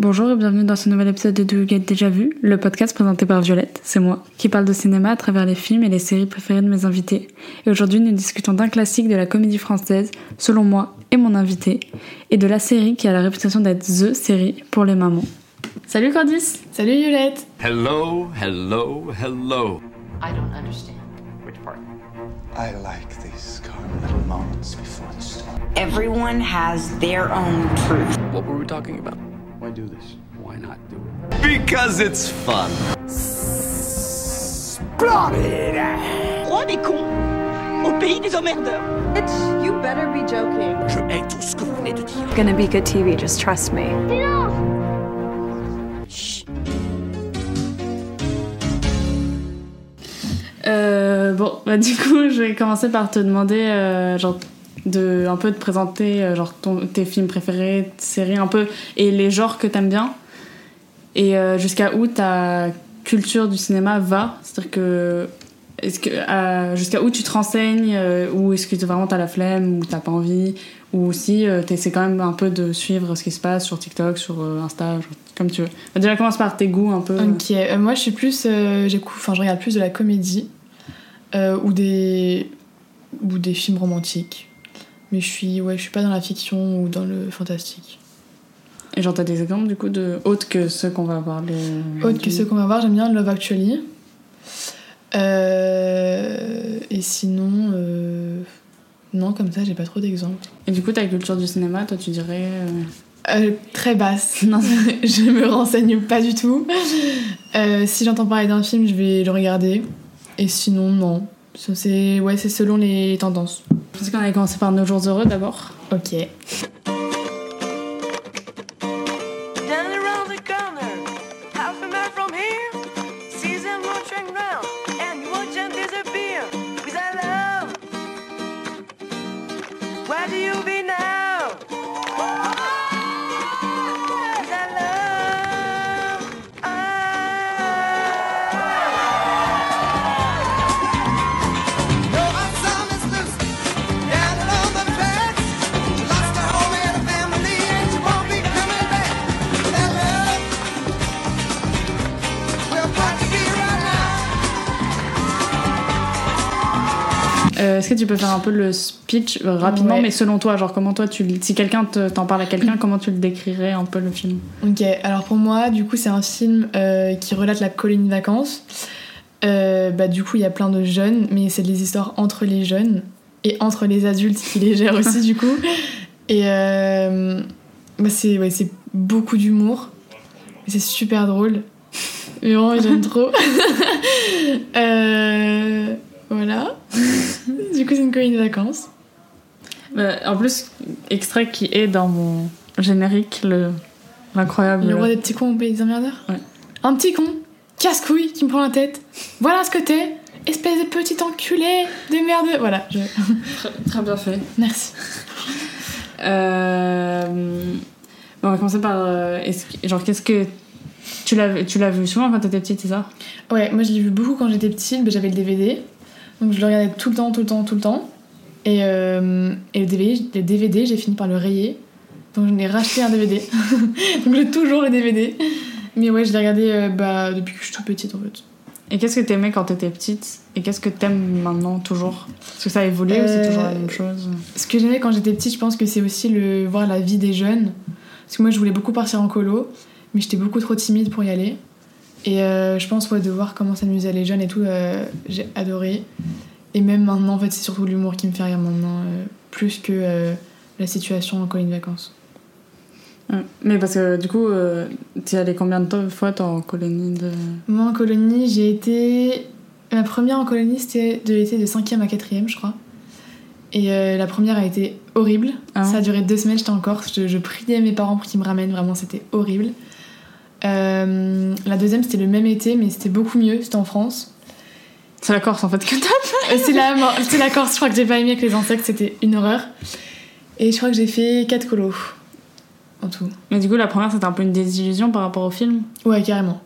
Bonjour et bienvenue dans ce nouvel épisode de Do You Get Déjà Vu, le podcast présenté par Violette, c'est moi, qui parle de cinéma à travers les films et les séries préférées de mes invités. Et aujourd'hui, nous discutons d'un classique de la comédie française, selon moi et mon invité, et de la série qui a la réputation d'être THE série pour les mamans. Salut Cordis Salut Violette Hello, hello, hello. I don't understand. Which part? I like these calm little moments before the storm. Everyone has their own truth. What were we talking about? Why do this? Why not do it? Because it's fun. Roi des cons au pays des emmerdeurs. Bitch, you better be joking. Je hais tout ce que vous venez de dire. Gonna be good TV, just trust me. Euh, bon, bah du coup, je vais commencer par te demander, euh, genre, de un peu te présenter, euh, genre, tes films préférés, séries un peu, et les genres que t'aimes bien, et euh, jusqu'à où ta culture du cinéma va, c'est-à-dire que, est-ce que euh, jusqu'à où tu te renseignes, ou est-ce que vraiment t'as la flemme, ou t'as pas envie, ou si t'essaies quand même un peu de suivre ce qui se passe sur TikTok, sur Insta, comme tu veux. Bah, déjà, commence par tes goûts un peu. Ok, moi je suis plus. enfin, je regarde plus de la comédie ou, des, ou des films romantiques. Mais je suis, ouais, je suis pas dans la fiction ou dans le fantastique. Et genre, t'as des exemples du coup de autres que ceux qu'on va voir les. Autre que ceux qu'on va voir, j'aime bien Love Actually. Euh, et sinon, euh, non, comme ça, j'ai pas trop d'exemples. Et du coup, ta culture du cinéma, toi, tu dirais. euh, très basse. Non. je me renseigne pas du tout. Si j'entends parler d'un film, je vais le regarder. Et sinon, non. C'est ouais, c'est selon les tendances. Je pense qu'on allait commencer par Nos Jours Heureux d'abord. Ok. Tu peux faire un peu le speech euh, rapidement, Ouais. mais selon toi, genre comment toi, tu, si quelqu'un te- t'en parle à quelqu'un, comment tu le décrirais un peu le film? Ok, alors pour moi, du coup, c'est un film euh, qui relate la colonie de vacances. Euh, bah, du coup, il y a plein de jeunes, mais c'est des histoires entre les jeunes et entre les adultes qui les gèrent aussi, du coup. Et bah, c'est ouais, beaucoup d'humour. C'est super drôle. Vraiment, j'aime trop. Euh, voilà. du coup, c'est une colonie de vacances. Euh, En plus, extrait qui est dans mon générique, le l'incroyable. Le roi des petits cons au pays des emmerdeurs Ouais. Un petit con, casse-couille, qui me prend la tête. Voilà ce que t'es, espèce de petit enculé de merde. Voilà, je... Très, très bien fait. merci. Euh, bon, on va commencer par. euh, genre, qu'est-ce que. Tu l'as tu l'as vu souvent quand t'étais petite, c'est ça? Ouais, moi je l'ai vu beaucoup quand j'étais petite, mais j'avais le DVD. Donc je le regardais tout le temps, tout le temps, tout le temps. Et, euh, et le DVD, le DVD j'ai fini par le rayer. Donc je l'ai racheté un DVD. Donc j'ai toujours le DVD. Mais ouais, je l'ai regardé euh, bah, depuis que je suis toute petite en fait. Et qu'est-ce que t'aimais quand t'étais petite? Et qu'est-ce que t'aimes maintenant toujours? Est-ce que ça a évolué ou c'est Euh, toujours la même chose? Ce que j'aimais quand j'étais petite, je pense que c'est aussi le voir la vie des jeunes. Parce que moi, je voulais beaucoup partir en colo, mais j'étais beaucoup trop timide pour y aller. Et euh, je pense ouais, de voir comment s'amusaient les jeunes et tout, euh, j'ai adoré. Et même maintenant, en fait, c'est surtout l'humour qui me fait rire maintenant, euh, plus que la situation en colonie de vacances. Mais parce que du coup, euh, t'y allais combien de fois toi, en colonie de. Moi, en colonie, j'ai été. Ma première en colonie, c'était de l'été de 5e à 4e, je crois. Et euh, la première a été horrible. Ah. Ça a duré deux semaines, j'étais en Corse. Je, je priais mes parents pour qu'ils me ramènent, vraiment, c'était horrible. Euh, la deuxième, c'était le même été, mais c'était beaucoup mieux, c'était en France. C'est la Corse en fait que t'as Euh, c'est la, Corse, je crois que j'ai pas aimé avec les insectes, c'était une horreur. Et je crois que j'ai fait 4 colos en tout. Mais du coup, la première c'était un peu une désillusion par rapport au film? Ouais, carrément.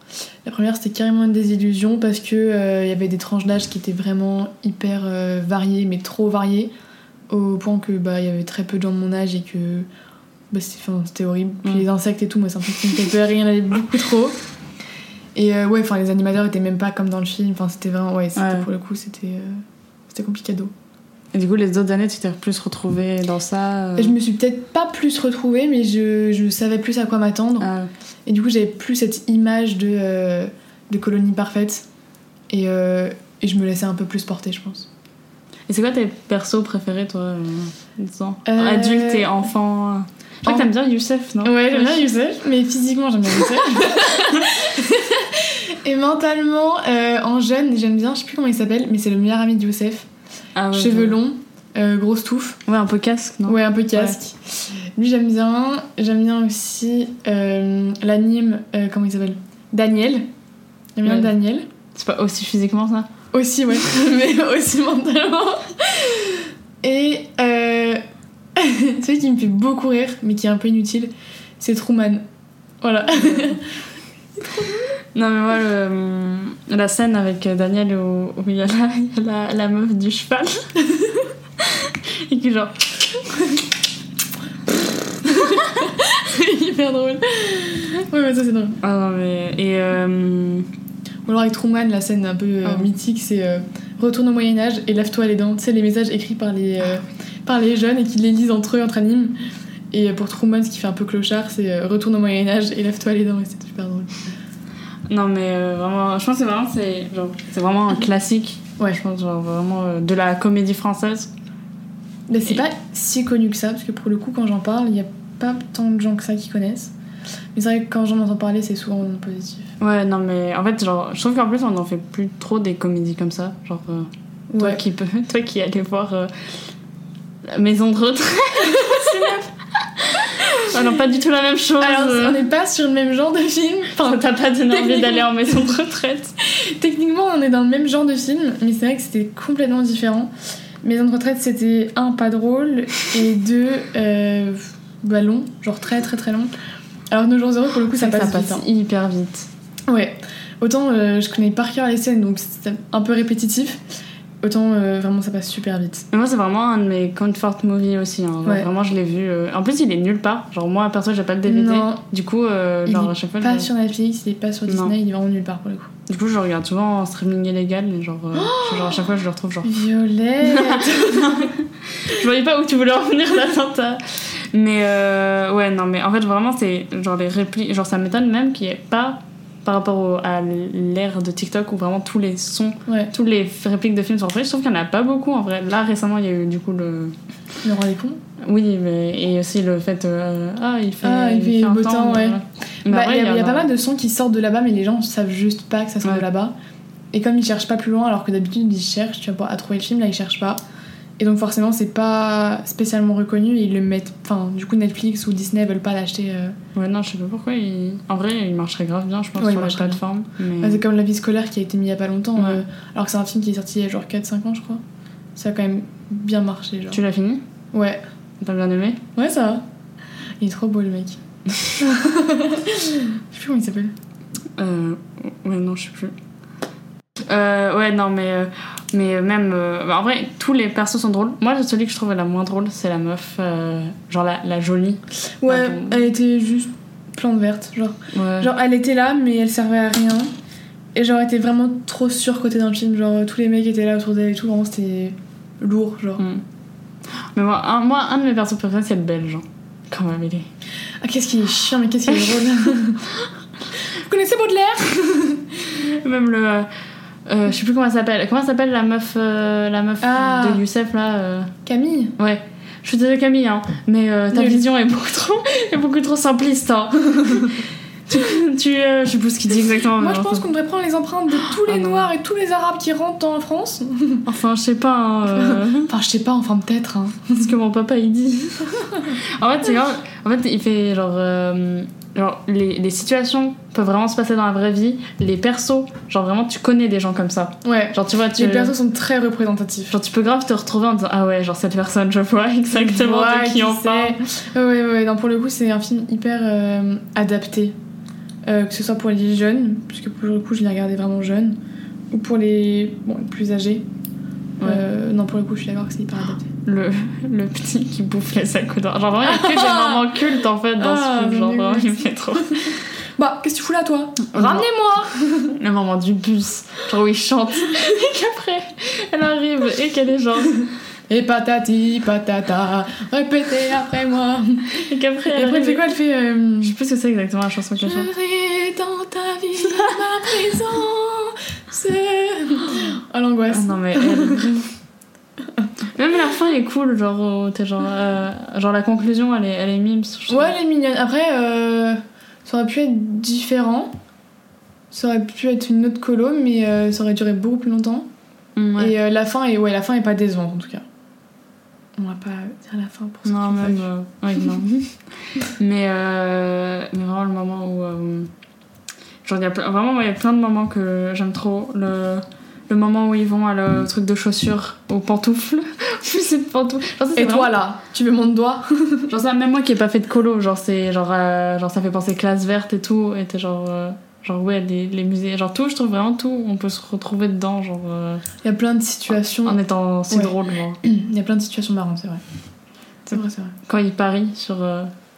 La première, c'était carrément une désillusion parce que euh, il y avait des tranches d'âge qui étaient vraiment hyper euh, variées, mais trop variées, au point que bah il y avait très peu de gens de mon âge et que bah, c'était horrible. Puis Mm. les insectes et tout, moi, c'est un truc qui me fait peur, il y en avait beaucoup trop. Et euh, ouais, enfin, les animateurs étaient même pas comme dans le film. Enfin, c'était vraiment, ouais, pour le coup, c'était, euh, c'était complicado. Et du coup, les autres années, tu t'es plus retrouvée dans ça euh, Je me suis peut-être pas plus retrouvée, mais je, je savais plus à quoi m'attendre. ah, Et du coup, j'avais plus cette image de, euh, de colonie parfaite. Et, euh, et je me laissais un peu plus porter, je pense. Et c'est quoi tes persos préférés, toi disons? Adulte et enfant? Je crois en- que t'aimes bien Youssef, non Ouais, j'aime bien Youssef, mais physiquement, j'aime bien Youssef. et mentalement, euh, en jeune, j'aime bien, je sais plus comment il s'appelle, mais c'est le meilleur ami de Youssef. Ah ouais, Cheveux longs, euh, grosse touffe, Ouais, un peu casque, non ouais, un peu casque. Lui, j'aime bien. J'aime bien aussi euh, l'anime, euh, comment il s'appelle? Daniel. J'aime bien. Daniel. C'est pas aussi physiquement ça? Aussi, ouais, mais aussi mentalement. Et celui qui me fait beaucoup rire, mais qui est un peu inutile, c'est Truman. Voilà. Non, mais moi, le- hum, la scène avec Daniel où, où il y a, la, il y a la, la meuf du cheval. et qui, genre. c'est hyper drôle. Ouais, mais ça c'est drôle. Ah non, mais. Et. euh, Ou alors avec Truman, la scène un peu euh, Ah. mythique, c'est euh, Retourne au Moyen-Âge et lave-toi les dents. Tu sais, les messages écrits par les, euh, par les jeunes et qui les lisent entre eux, entre animes. Et pour Truman, ce qui fait un peu clochard, c'est euh, Retourne au Moyen-Âge et lave-toi les dents. Et c'est super drôle. Non, mais euh, vraiment. Je pense que c'est vraiment, c'est, genre, c'est vraiment un classique. Ouais. Je pense, genre, vraiment euh, de la comédie française. Mais c'est Et- pas si connu que ça, parce que pour le coup, quand j'en parle, il y a pas tant de gens que ça qui connaissent. Mais c'est vrai que quand j'en entends parler, c'est souvent positif. Ouais, non, mais en fait, genre, je trouve qu'en plus, on n'en fait plus trop des comédies comme ça. Genre, euh, toi, Ouais. qui peux, toi qui allais voir la maison de retraite. Ah non, pas du tout la même chose. Alors, on n'est pas sur le même genre de film. Enfin, t'as pas donné envie d'aller en maison de retraite. techniquement, on est dans le même genre de film, mais c'est vrai que c'était complètement différent. Maison de retraite, c'était un, pas drôle, et deux, euh, bah, long, genre très très très long. Alors, Nos jours heureux, pour le coup, ça passe, vite, hein. hyper vite. Ouais. Autant euh, je connais par cœur les scènes, donc c'est un peu répétitif. Autant euh, vraiment ça passe super vite. Mais moi, c'est vraiment un de mes comfort movies aussi. hein. Ouais. Vraiment, je l'ai vu. euh, En plus, il est nulle part. Genre, moi, perso, j'ai pas le DVD. Non. Du coup, euh, Il genre, est à chaque fois, Pas je... sur Netflix, il est pas sur Non. Disney, il est vraiment nulle part pour le coup. du coup, je regarde souvent en streaming illégal. Et genre, je- genre, à chaque fois, je le retrouve. Genre, Violette je voyais pas où tu voulais en venir l'attentat. Mais ouais, non, mais en fait, vraiment, c'est genre les répliques. Genre, ça m'étonne même qu'il n'y ait pas, par rapport au- à l'ère de TikTok, où vraiment tous les sons, Ouais, tous les répliques de films sont reprises. Je trouve qu'il y en a pas beaucoup en vrai. Là, récemment, il y a eu du coup le. le roi des cons. Oui, mais et aussi le fait. euh, ah, il fait. Ah, il fait un beau temps, ouais. Mais Bah, après, Il y a, y pas mal de sons qui sortent de là-bas, mais les gens savent juste pas que ça sort Ouais. de là-bas. Et comme ils cherchent pas plus loin, alors que d'habitude ils cherchent, tu pas à trouver le film, là ils cherchent pas. Et donc forcément c'est pas spécialement reconnu ils le mettent. Enfin, du coup Netflix ou Disney veulent pas l'acheter. euh. Ouais, non, je sais pas pourquoi. Il... En vrai, il marcherait grave bien, je pense, Ouais, sur la plateforme. Mais... C'est comme La vie scolaire qui a été mis il y a pas longtemps, Ouais. euh, alors que c'est un film qui est sorti il y a genre 4-5 ans je crois. Ça a quand même bien marché genre. Tu l'as fini? Ouais, T'as bien aimé? Ouais ça va. Il est trop beau le mec. je sais plus comment il s'appelle. Euh, ouais, non, je sais plus. Euh, ouais, non, mais, euh, mais même. euh, bah, en vrai, tous les persos sont drôles. Moi, celui que je trouve la moins drôle, c'est la meuf, genre la, la jolie. Ouais, Ah bon. elle était juste plante verte, genre. Ouais. Genre, elle était là, mais elle servait à rien. Et genre, elle était vraiment trop surcotée dans le film. Genre, tous les mecs étaient là autour d'elle et tout. Vraiment, c'était lourd, genre. Mm. Mais moi un, moi, un de mes persos préférés, c'est le belge. hein. Quand même, il est. Ah, qu'est-ce qu'il est chiant, mais qu'est-ce qu'il est drôle. Vous connaissez Baudelaire? Même le. Euh, je sais plus comment elle s'appelle. Comment elle s'appelle la meuf, euh, la meuf Ah. de Youssef là euh, Camille Ouais. Je suis désolée Camille, hein, mais ta Nul. vision est beaucoup trop, est beaucoup trop simpliste. Hein. tu, tu je sais plus ce qu'il dit exactement. Moi, je pense qu'on devrait prendre les empreintes de tous les Ah. Noirs et tous les Arabes qui rentrent en France. Enfin, je sais pas. hein, Enfin, je sais pas, enfin, peut-être. Hein. c'est ce que mon papa il dit. en fait, c'est grave. En fait, il fait genre. Genre, les, les situations peuvent vraiment se passer dans la vraie vie. Les persos, genre vraiment, tu connais des gens comme ça. Ouais. Genre, tu vois, tu. Les persos sont très représentatifs. Genre, tu peux grave te retrouver en disant Ah ouais, genre cette personne, je vois exactement Ouais, de qui on c'est. parle. Ouais, ouais, ouais. Non, pour le coup, c'est un film hyper euh, adapté. Euh, que ce soit pour les jeunes, puisque pour le coup, je l'ai regardé vraiment jeune, ou pour les, bon, les plus âgés. Ouais. Euh, non, pour le coup, je suis d'accord que c'est hyper adapté. le, le petit qui bouffe les sacs d'or. Genre vraiment, il y a que des moments cultes en fait dans Ah, ce film. Genre vraiment, il me fait trop. Bah, qu'est-ce que tu fous là, toi? Ramenez-moi Le moment du bus, genre où il chante et qu'après elle arrive et qu'elle est genre. Et patati patata, répétez après moi. Et qu'après elle, après, elle fait quoi? Elle fait. euh, Je sais plus ce que c'est exactement la chanson qu'elle chante. J'aurai dans ta vie ma présence. Oh l'angoisse. Ah non mais elle- Même la fin est cool, genre, t'es genre, euh, genre la conclusion elle est, elle est mimes. Ouais, elle est mignonne. Après, euh, ça aurait pu être différent. Ça aurait pu être une autre colo, mais euh, ça aurait duré beaucoup plus longtemps. Mm, ouais. Et la fin est, ouais, la fin est pas décevante en tout cas. On va pas dire la fin pour ceux Non, même. ouais, non. mais, mais vraiment, le moment où. Genre, il y a plein- vraiment, il y a plein de moments que j'aime trop. Le, le moment où ils vont à le truc de chaussures, aux pantoufles. Plus c'est de pantoufles. Genre, ça, Et toi là, tu veux mon doigt Genre, ça, même moi qui ai pas fait de colo, genre, c'est genre, euh, genre, ça fait penser classe verte et tout. Et t'es genre. euh, genre, ouais, les, les musées. Genre, tout, je trouve vraiment tout. On peut se retrouver dedans, genre, euh, Il y a plein de situations. en étant si Ouais. drôle, genre. Il y a plein de situations marrantes, c'est vrai. C'est vrai, c'est vrai. Quand ils parient sur,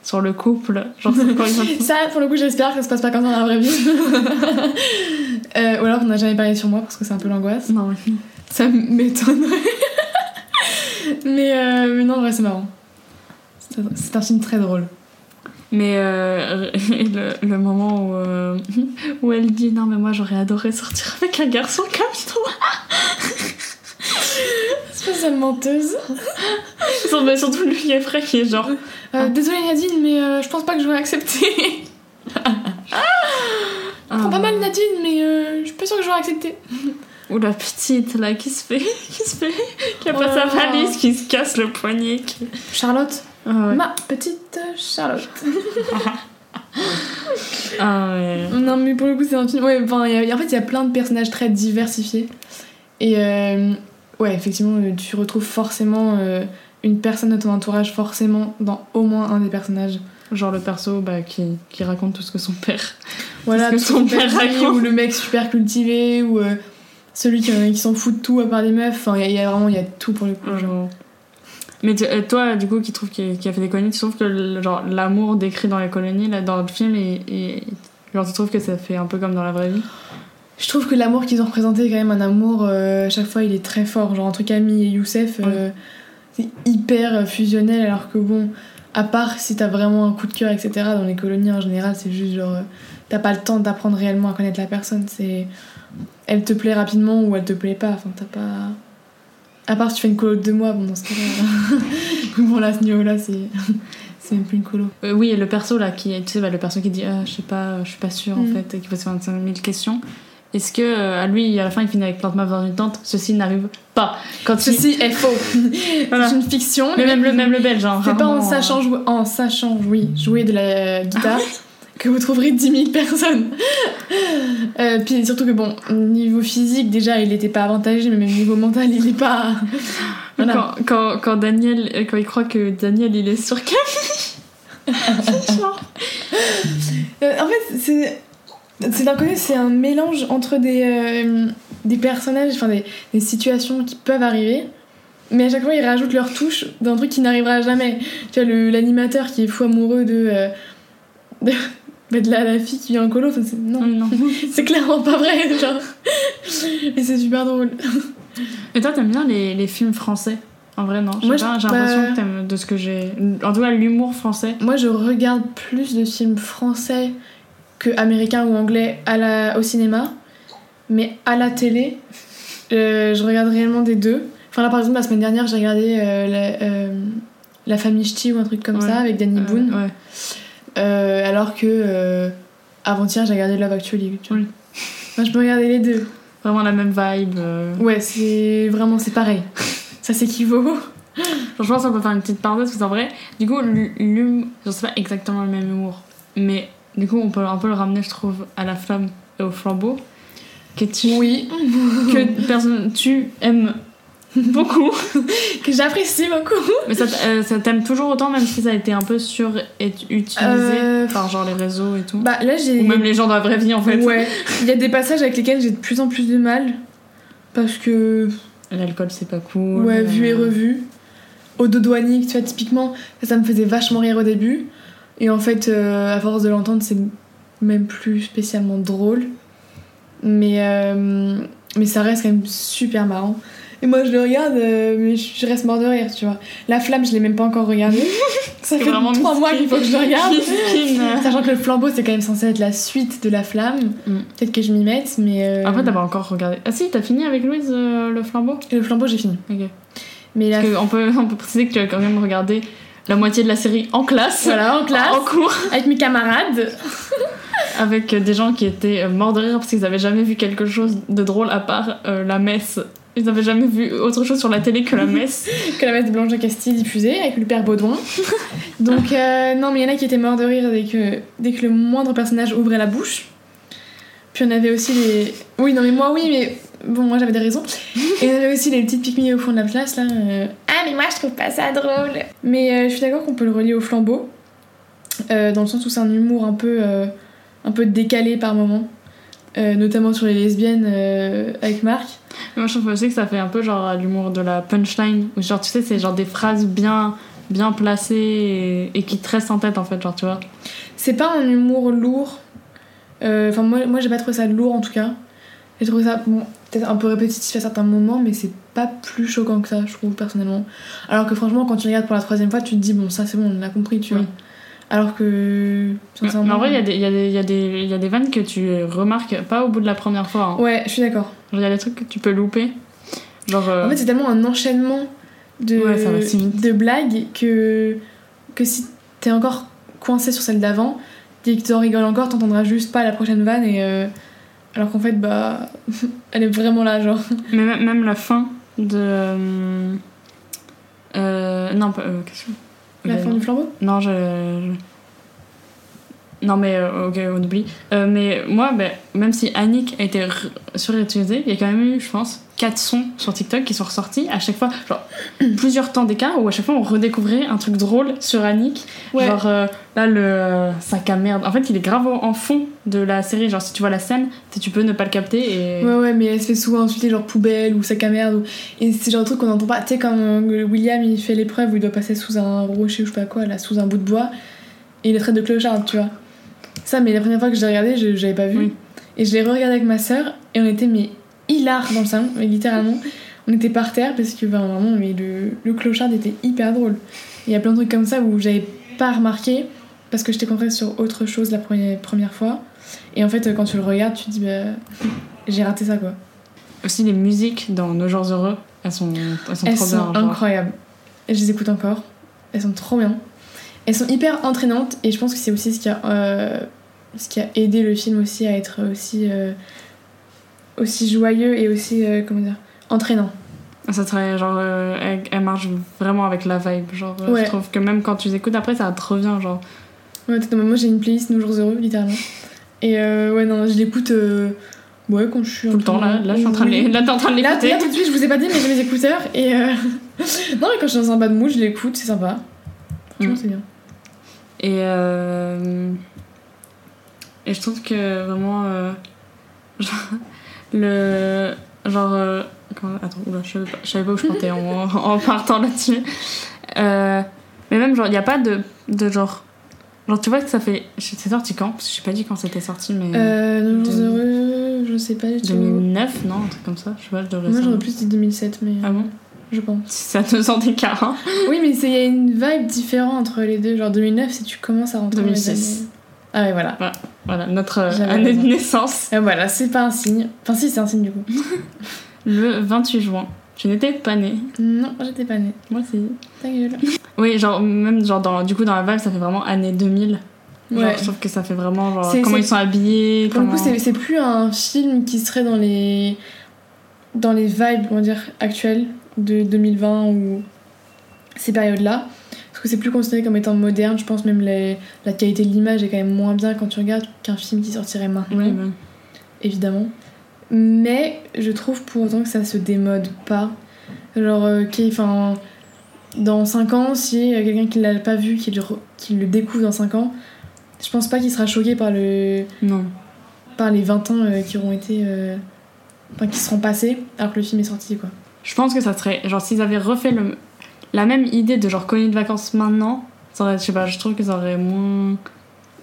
sur le couple. Genre, Ça, pour le coup, j'espère que ça se passe pas comme ça dans la vraie vie. Euh, ou alors, on n'a jamais parlé sur moi parce que c'est un peu l'angoisse. Non. Ça m'étonnerait. mais, euh, mais non, en vrai, c'est marrant. C'est- un film très drôle. Mais euh, le, le moment où, où elle dit non mais moi j'aurais adoré sortir avec un garçon comme toi. De menteuse. Surtout lui frais qui est genre Euh, Désolée Nadine, mais euh, je pense pas que j'aurais accepté. Prends pas mal Nadine, mais euh, je suis pas sûre que j'aurais accepté. ou la petite là qui se fait qui se fait qui a Oh pas sa là. valise qui se casse le poignet. Qui... Charlotte, Ah ouais. ma petite Charlotte. Ah ouais. Non, mais pour le coup, c'est un film. Ouais, enfin, il y a- en fait, il y a plein de personnages très diversifiés. Et euh, ouais, effectivement, euh, tu retrouves forcément euh, une personne de ton entourage, forcément, dans au moins un des personnages. Genre le perso bah, qui, qui raconte tout ce que son père. Voilà, Parce que son tout père le raconte. ou le mec super cultivé, ou euh, celui qui, qui s'en fout de tout à part des meufs. Enfin, il y a- il y, a vraiment y a tout pour le coup. genre. Genre. Mais tu- toi, du coup, qui trouve qu'il qui a fait des colonies, tu trouves que genre l'amour décrit dans les colonies, là, dans le film, et, et genre tu trouves que ça fait un peu comme dans la vraie vie? Je trouve que l'amour qu'ils ont représenté est quand même un amour, euh, à chaque fois il est très fort. Genre entre Camille et Youssef, euh, c'est hyper euh, fusionnel alors que bon, à part si t'as vraiment un coup de cœur, etc., dans les colonies en général, c'est juste genre. euh, t'as pas le temps d'apprendre réellement à connaître la personne. C'est. Elle te plaît rapidement ou elle te plaît pas. Enfin, t'as pas. À part si tu fais une colo de deux mois, bon, dans ce cas-là. bon, là, ce niveau-là, c'est. c'est même plus une colo. Euh, oui, et le perso là, qui, tu sais, bah, le perso qui dit ah, je sais pas, je suis pas sûre en Mm. fait, et qui pose 25 000 questions. Est-ce que euh, lui, à la fin, il finit avec plein de meufs dans une tente Ceci n'arrive pas. Quand il- Ceci est faux. Voilà. C'est une fiction. Mais même le, même le belge, hein, C'est pas en rarement, sachant, jouer, en sachant oui, jouer de la guitare que vous trouverez 10 000 personnes. Euh, puis surtout que bon, niveau physique, déjà, il était pas avantagé, mais même niveau mental, il est pas. Voilà. Quand, quand, quand Daniel, euh, quand il croit que Daniel il est sur Camille. Euh, en fait, c'est. C'est d'un côté, c'est un mélange entre des, euh, des personnages, enfin des, des situations qui peuvent arriver, mais à chaque fois ils rajoutent leur touche d'un truc qui n'arrivera jamais. Tu vois, l'animateur qui est fou amoureux de. euh, de, bah, de la, la fille qui vient en colo, c'est- non, non. c'est clairement pas vrai, genre. Et c'est super drôle. Et toi, t'aimes bien les, les films français? En vrai, non. Moi, j'ai l'impression que t'aimes de ce que j'ai. En tout cas, l'humour français. Moi, je regarde plus de films français que américains ou anglais à la, au cinéma, mais à la télé, euh, je regarde réellement des deux. Enfin, là, par exemple, la semaine dernière, j'ai regardé euh, la, euh, La famille Ch'ti ou un truc comme Ouais. ça avec Danny Boone, ouais. Alors que avant-hier, j'ai regardé Love Actually. tu vois. Oui. Moi, je peux regarder les deux. Vraiment la même vibe. Ouais, c'est vraiment, c'est pareil. Ça s'équivaut. Je pense qu'on peut faire une petite parenthèse parce qu'en vrai, du coup, l'humour, je sais pas exactement le même humour, mais du coup, on peut un peu le ramener, je trouve, à la flamme et au flambeau. Que tu, Oui, que personne, tu aimes beaucoup, que j'apprécie beaucoup. mais ça, euh, ça t'aime toujours autant, même si ça a été un peu surutilisé Euh, par genre les réseaux et tout. Bah là, j'ai. Ou même les gens dans la vraie vie en fait. Ouais, il y a des passages avec lesquels j'ai de plus en plus de mal. Parce que, L'alcool, c'est pas cool. ouais, vu et revu. au Dodoanique, tu vois, typiquement, ça, ça me faisait vachement rire au début. Et en fait, euh, à force de l'entendre, c'est même plus spécialement drôle. Mais, euh, mais ça reste quand même super marrant. Et moi, je le regarde, euh, mais je reste mort de rire, tu vois. La flamme, je l'ai même pas encore regardé. ça fait vraiment trois mois qu'il faut que je le regarde. Sachant que le flambeau, c'est quand même censé être la suite de la flamme. Mm. Peut-être que je m'y mette, mais. euh, Après, t'as pas encore regardé. Ah si, t'as fini avec Louise le flambeau? Le flambeau, j'ai fini. Ok. Mais la Parce que on, peut, on peut préciser que tu as quand même regardé la moitié de la série en classe. Voilà, en classe. En cours. avec mes camarades. Avec euh, des gens qui étaient euh, morts de rire parce qu'ils avaient jamais vu quelque chose de drôle à part euh, la messe. Ils avaient jamais vu autre chose sur la télé que la messe. que la messe de Blanche de Castille diffusée avec le père Baudouin. Donc, euh, non, mais il y en a qui étaient morts de rire dès que, dès que le moindre personnage ouvrait la bouche. Puis on avait aussi les. Oui, non, mais moi, oui, mais bon, moi j'avais des raisons. Et on avait aussi les petites pique au fond de la place là. euh, mais moi je trouve pas ça drôle. Mais euh, je suis d'accord qu'on peut le relier au flambeau. euh, dans le sens où c'est un humour un peu, euh, un peu décalé par moment. Euh, notamment sur les lesbiennes euh, avec Marc. Moi, je trouve aussi que ça fait un peu genre l'humour de la punchline. Où genre, tu sais, c'est genre des phrases bien, bien placées et, et qui te restent en tête en fait, genre, tu vois. C'est pas un humour lourd. Euh, Enfin, moi, moi j'ai pas trouvé ça lourd en tout cas. J'ai trouvé ça bon, peut-être un peu répétitif à certains moments, mais c'est pas plus choquant que ça, je trouve personnellement. Alors que franchement, quand tu regardes pour la troisième fois, tu te dis, bon, ça c'est bon, on l'a compris, tu Oui. vois. Alors que. Mais en vrai, il y, a des- il y, y, y a des vannes que tu remarques pas au bout de la première fois. hein. Ouais, je suis d'accord. Il y a des trucs que tu peux louper. Genre. euh, En fait, c'est tellement un enchaînement de, Ouais, ça va si vite. de blagues que, que si t'es encore coincé sur celle d'avant, dès que t'en rigoles encore, t'entendras juste pas la prochaine vanne et. euh, alors qu'en fait, bah. elle est vraiment là, genre. Mais même, même la fin de. euh, non, pas. euh, qu'est-ce que. La fin du flambeau? Non, je. je- Non, mais euh, ok, on oublie. Euh, mais moi, ben, même si Annick a été surutilisée, il y a quand même eu, je pense, 4 sons sur TikTok qui sont ressortis à chaque fois, genre plusieurs temps d'écart, où à chaque fois on redécouvrait un truc drôle sur Annick. Ouais. Genre euh, là, le euh, sac à merde. En fait, il est grave en fond de la série. Genre, si tu vois la scène, tu peux ne pas le capter et. Ouais, ouais, mais elle se fait souvent insulter, genre poubelle ou sac à merde. Ou... Et c'est genre de truc qu'on n'entend pas. Tu sais, quand euh, William il fait l'épreuve où il doit passer sous un rocher ou je sais pas quoi, là, sous un bout de bois, et il le traite de clochard, tu vois. Ça, mais la première fois que je l'ai regardé, je j'avais pas vu. Oui. Et je l'ai regardé avec ma soeur, et on était, mais hilar dans le salon, mais littéralement. On était par terre parce que ben, vraiment, mais le, le clochard était hyper drôle. Il y a plein de trucs comme ça où j'avais pas remarqué parce que j'étais concentrée sur autre chose la première, première fois. Et en fait, quand tu le regardes, tu te dis, bah, j'ai raté ça quoi. Aussi, les musiques dans Nos Jours Heureux, elles sont, elles sont Elles trop sont bien. incroyables. Je les écoute encore. Elles sont trop bien. Elles sont hyper entraînantes et je pense que c'est aussi ce qui a, euh, ce qui a aidé le film aussi à être aussi, euh, aussi joyeux et aussi, euh, comment dire, entraînant. Ça serait genre, euh, elle, elle marche vraiment avec la vibe. Genre, euh, Ouais. je trouve que même quand tu les écoutes après, ça te revient. Genre, Ouais, attends, moi j'ai une playlist Nos jours heureux, littéralement. Et euh, ouais, non, je l'écoute ouais, quand je suis tout le temps. Là, là, je suis en train de les- là, t'es en train de Là, l'écouter. là, tout de suite, je vous ai pas dit, mais j'ai mes écouteurs et. euh, non, mais quand je suis dans un bad mood, je l'écoute, c'est sympa. Franchement, Mm. c'est bien. Et, euh, et je trouve que vraiment. genre, le. Genre. euh, comment- attends, oula, je savais pas, je savais pas où je partais en, en partant là-dessus. Euh, mais même, genre, il n'y a pas de, de genre. Genre, tu vois que ça fait. C'est sorti quand? Parce que je sais pas dit quand c'était sorti, mais. Euh, de- heureux, je sais pas du tout. 2009, non Un truc comme ça Je sais pas, je devrais Moi, j'aurais plus dit 2007, mais. Ah bon? Je pense. C'est à deux ans d'écart, hein Oui, mais il y a une vibe différente entre les deux. Genre 2009, si tu commences à rentrer dans les 2006. Ah ouais, voilà. Voilà, notre euh, année de naissance. Ah, voilà, c'est pas un signe. Enfin, si, c'est un signe du coup. Le 28 juin. Tu n'étais pas née. Non, j'étais pas née. Moi aussi. Ta gueule. Oui, genre, même genre dans, du coup, dans la vibe, ça fait vraiment année 2000. Genre, Ouais. je trouve que ça fait vraiment genre C'est- comment c'est- ils sont habillés. Pour le coup, c'est c'est plus un film qui serait dans les dans les vibes, on va dire, actuelles de 2020 ou ces périodes-là. Parce que c'est plus considéré comme étant moderne. Je pense même les, la qualité de l'image est quand même moins bien quand tu regardes qu'un film qui sortirait maintenant, Oui, évidemment. Mais je trouve pour autant que ça se démode pas. Genre, euh, enfin, dans 5 ans, si euh, quelqu'un qui l'a pas vu, qui le, re- qui le découvre dans 5 ans, je pense pas qu'il sera choqué par le, Non. par les 20 ans euh, qui auront été. Enfin, qui seront passés alors que le film est sorti, quoi. Je pense que ça serait. Genre, s'ils avaient refait le, la même idée de genre colonie de vacances maintenant, ça aurait, je sais pas, je trouve qu'ils auraient moins.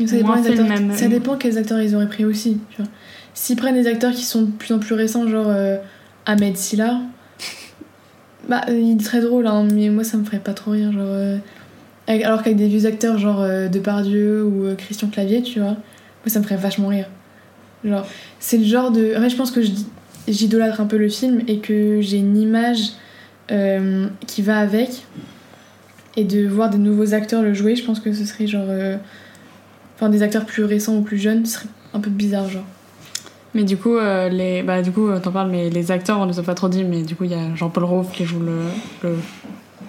Ça dépend, Moins fait acteurs, même- ça dépend quels acteurs ils auraient pris aussi. tu vois. S'ils prennent des acteurs qui sont de plus en plus récents, genre euh, Ahmed Silla, bah euh, il est très drôle, hein, mais moi ça me ferait pas trop rire. Genre, euh, avec- alors qu'avec des vieux acteurs genre euh, Depardieu ou Christian Clavier, tu vois, moi ça me ferait vachement rire. Genre, c'est le genre de. En fait, je pense que j'idolâtre un peu le film et que j'ai une image euh, qui va avec. Et de voir des nouveaux acteurs le jouer, je pense que ce serait genre. euh, Enfin, des acteurs plus récents ou plus jeunes, ce serait un peu bizarre, genre. Mais du coup, euh, les, bah, du coup, euh, t'en parles, mais les acteurs, on les a pas trop dit, mais du coup, il y a Jean-Paul Rouve qui joue le, le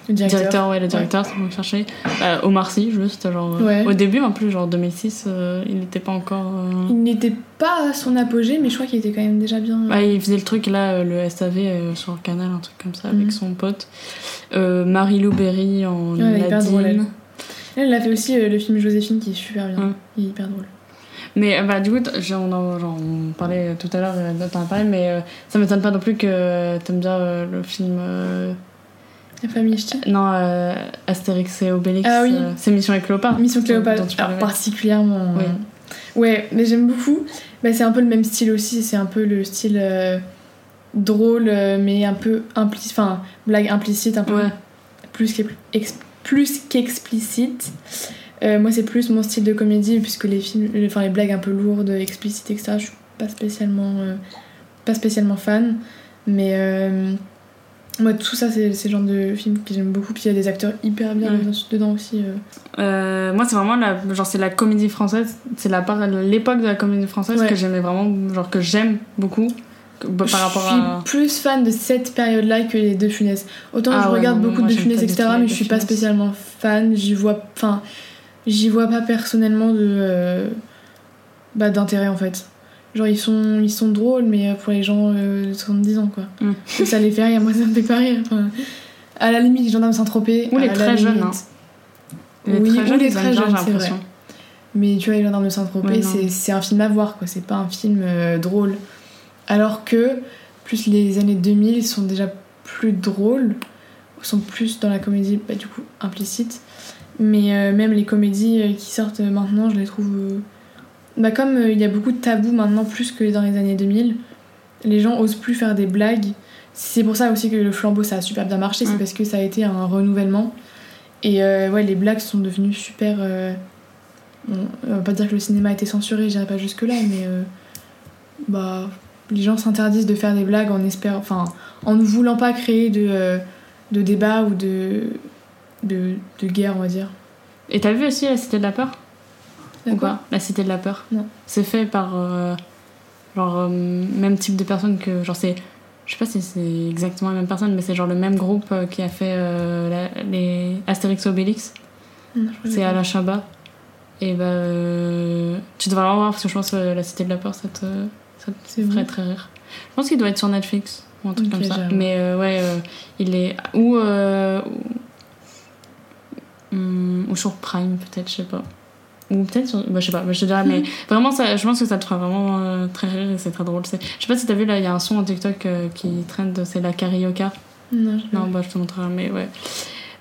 Le directeur. directeur, ouais, le directeur, c'est bon chercher. Bah, Omar Sy, juste, genre. euh, Ouais. Au début, en plus, genre 2006, euh, il n'était pas encore. euh, Il n'était pas à son apogée, mais je crois qu'il était quand même déjà bien. Ouais, Bah, il faisait le truc là, euh, le SAV euh, sur le canal, un truc comme ça, Mhm. avec son pote. Euh, Marie-Lou Berry en Ouais, est hyper drôle, elle. Nadine. A fait aussi euh, le film Joséphine qui est super bien. Ouais. Il est hyper drôle. Mais euh, bah, du coup, on, en- genre, on parlait tout à l'heure, euh, t'en as parlé, mais euh, ça m'étonne pas non plus que euh, t'aimes bien euh, le film. La famille Ch'ti. non, euh, Astérix et Obélix. Ah oui. euh, c'est Mission et Cléopâtre. Mission Cléopâtre, alors, particulièrement. Oui. euh, Ouais, mais j'aime beaucoup. Bah, c'est un peu le même style aussi, c'est un peu le style euh, drôle, mais un peu implicite, enfin, blague implicite, un peu Ouais. plus qu'ex- ex- plus qu'explicite. Euh, moi, c'est plus mon style de comédie, puisque les films, enfin, les blagues un peu lourdes, explicites, etc., je suis pas spécialement, euh, pas spécialement fan. Mais moi, tout ça, c'est le genre de film que j'aime beaucoup. Puis il y a des acteurs hyper bien Ouais. dedans, aussi. euh. Euh, moi, c'est vraiment la, genre, c'est la comédie française. C'est la part, l'époque de la comédie française Ouais. que j'aimais vraiment, genre que j'aime beaucoup que- bah, par rapport je suis plus fan de cette période-là que les deux Funès. Autant Ah je regarde non, beaucoup moi, de pas du etc., mais je suis pas spécialement fan. J'y vois, enfin, j'y vois pas personnellement de euh, bah, d'intérêt en fait. Genre ils sont, ils sont drôles, mais euh, pour les gens euh, de 70 ans quoi. Mm. Ça les fait rire, moi ça me fait pas rire. Enfin, à la limite, les gendarmes Saint-Tropez. Ou les très jeunes, hein. Les Oui, très ou jeunes, les très jeunes, j'ai l'impression. Mais tu vois, les gendarmes de Saint-Tropez, Ouais, c'est- un film à voir, quoi. C'est pas un film euh, drôle. Alors que, plus les années 2000 sont déjà plus drôles, sont plus dans la comédie, bah, du coup, implicite. Mais euh, même les comédies qui sortent maintenant, je les trouve. Bah, comme euh, il y a beaucoup de tabous maintenant, plus que dans les années 2000, les gens osent plus faire des blagues. C'est pour ça aussi que le flambeau ça a super bien marché, c'est Mm. parce que ça a été un renouvellement. Et euh, ouais, les blagues sont devenues super. euh, on va pas dire que le cinéma a été censuré, j'irai pas jusque là, mais euh, bah les gens s'interdisent de faire des blagues en espérant, enfin en ne voulant pas créer de, de débat ou de, de de guerre, on va dire. Et t'as vu aussi La Cité de la Peur? Ou pas La Cité de la Peur Non. C'est fait par. euh, genre, euh, même type de personne que. Genre, c'est. Je sais pas si c'est exactement la même personne, mais c'est genre le même groupe euh, qui a fait euh, la- les Astérix Obélix. C'est. Alain Chabat. Et bah. euh, tu devrais vraiment voir parce que je pense que La Cité de la Peur, ça te, ça te C'est ferait vrai. très rire. Je pense qu'il doit être sur Netflix ou un truc comme ça. Mais ouais, il est. Ou. ou, ou sur Prime, peut-être, je sais pas. Ou peut-être sur. Bah, je sais pas, bah, je te dirais, mais vraiment, ça, je pense que ça te fera vraiment euh, très rire et c'est très drôle. C'est- Je sais pas si t'as vu là, il y a un son en TikTok euh, qui trend, c'est la carioca. Non, je Non, bah je te montrerai, mais ouais.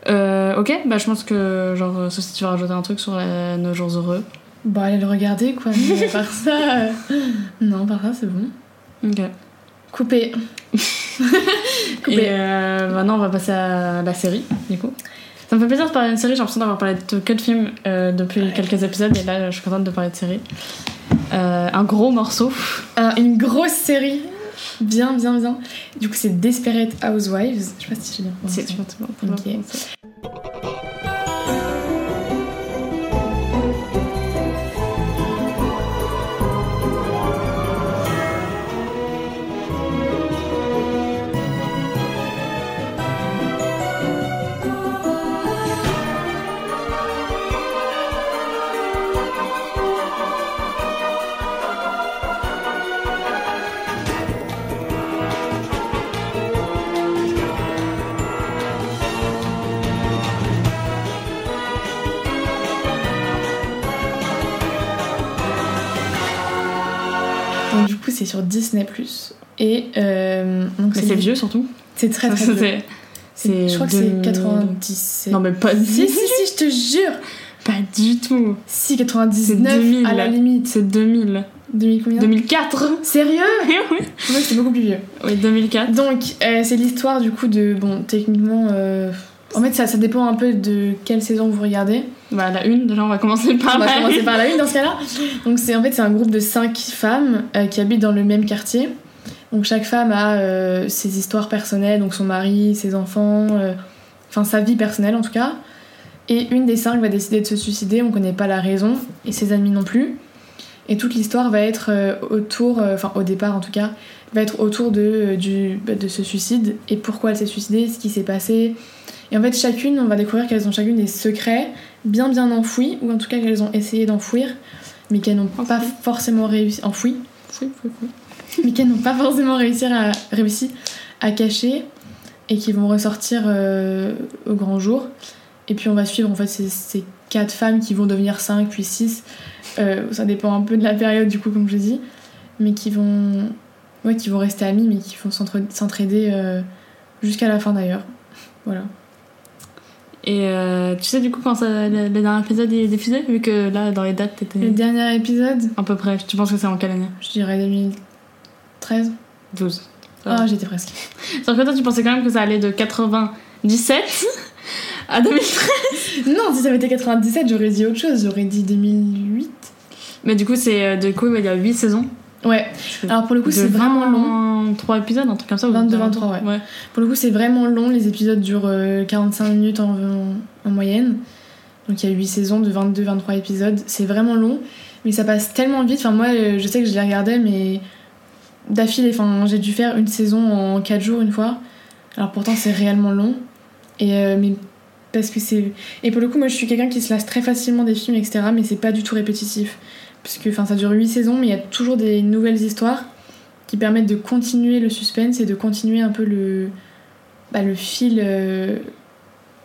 Euh, ok, bah je pense que genre, sauf si tu vas rajouter un truc sur la- nos jours heureux. Bah allez le regarder quoi, mais à part ça. Non, par ça c'est bon. Ok. Coupé. Et Coupé. euh, maintenant, on va passer à la série, du coup. Ça me fait plaisir de parler d'une série, j'ai l'impression d'avoir parlé de que de films euh, depuis quelques épisodes, et là, je suis contente de parler de série. Euh, un gros morceau. Un- une grosse série. Bien, bien, bien. Du coup, c'est Desperate Housewives. Je sais pas si j'ai bien prononcé. C'est- tu sur Disney. Et. euh, donc, Mais c'est vieux surtout. C'est très très Ça, vieux. c'est- Je crois que 2000. c'est 97. Non, mais pas du Si, si, si, je te jure Pas du tout. Si, 99 C'est 2000, à la limite. C'est 2000. 2000 combien 2004 Sérieux Oui, oui. Moi, c'était beaucoup plus vieux. Oui, 2004. Donc, euh, c'est l'histoire du coup de. Bon, techniquement. euh, En fait, ça, ça dépend un peu de quelle saison vous regardez. Bah, la une, déjà, on va commencer par On va la commencer une. par la une dans ce cas-là. Donc, c'est en fait, c'est un groupe de cinq femmes euh, qui habitent dans le même quartier. Donc, chaque femme a euh, ses histoires personnelles, donc son mari, ses enfants, euh, enfin sa vie personnelle en tout cas. Et une des cinq va décider de se suicider, on connaît pas la raison, et ses amis non plus. Et toute l'histoire va être autour, enfin au départ en tout cas, va être autour de, du, bah, de ce suicide et pourquoi elle s'est suicidée, ce qui s'est passé. Et en fait, chacune, on va découvrir qu'elles ont chacune des secrets bien bien enfouis, ou en tout cas qu'elles ont essayé d'enfouir, mais qu'elles n'ont pas forcément réussi. Enfouis Oui, oui, oui. mais qu'elles n'ont pas forcément réussi à, réussi à cacher et qui vont ressortir euh, au grand jour. Et puis on va suivre en fait ces, ces quatre femmes qui vont devenir cinq puis six. Euh, ça dépend un peu de la période du coup comme je dis, mais qui vont ouais qui vont rester amies mais qui vont s'entraider euh, jusqu'à la fin d'ailleurs. Voilà. Et euh, tu sais, du coup, quand ça, le, le dernier épisode est diffusé, vu que là, dans les dates, t'étais Le dernier épisode, à peu près. Tu penses que c'est en quelle année? Je dirais 2013. 12. Ah j'étais presque. Sauf que toi, tu pensais quand même que ça allait de 97 à 2013. Non si ça avait été 97 j'aurais dit autre chose, j'aurais dit 2008. Mais du coup, c'est euh, du coup, il y a 8 saisons. Ouais. Alors pour le coup c'est vraiment long. 23 épisodes, un truc comme ça. ou 22, de- 23, ouais. Pour le coup, c'est vraiment long. Les épisodes durent euh, 45 minutes en, en moyenne. Donc il y a 8 saisons de 22-23 épisodes. C'est vraiment long, mais ça passe tellement vite. Enfin, moi, euh, je sais que je les regardais, mais d'affilée. Enfin, j'ai dû faire une saison en 4 jours une fois. Alors pourtant, c'est réellement long. Et euh, mais parce que c'est. Et pour le coup, moi, je suis quelqu'un qui se lasse très facilement des films, etc. Mais c'est pas du tout répétitif. Parce que enfin, ça dure 8 saisons, mais il y a toujours des nouvelles histoires qui permettent de continuer le suspense et de continuer un peu le, bah, le, fil, euh,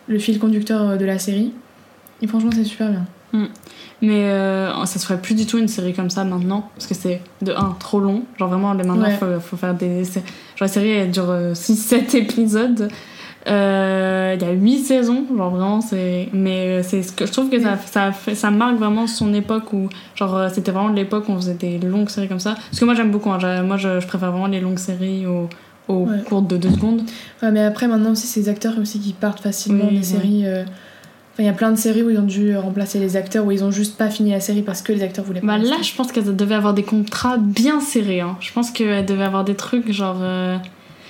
le fil conducteur de la série. Et franchement, c'est super bien. Mais euh, ça se ferait plus du tout une série comme ça maintenant. Parce que c'est de 1 trop long. Genre vraiment, maintenant, Ouais. faut, faut faire des. Genre la série, elle dure 6-7 épisodes. Euh, Il y a 8 saisons. Genre vraiment, c'est. Mais euh, c'est ce que je trouve que ça, ça, marque vraiment son époque où. Genre euh, c'était vraiment l'époque où on faisait des longues séries comme ça. Parce que moi, j'aime beaucoup. hein. Moi, je, je préfère vraiment les longues séries au, au Ouais. cours de 2 secondes. Ouais, mais après, maintenant aussi, c'est des acteurs aussi qui partent facilement Oui, des ouais. séries. euh, Enfin, il y a plein de séries où ils ont dû remplacer les acteurs, où ils ont juste pas fini la série parce que les acteurs voulaient pas. Bah là, je pense qu'elle devait avoir des contrats bien serrés. Hein. Je pense qu'elle devait avoir des trucs genre. euh,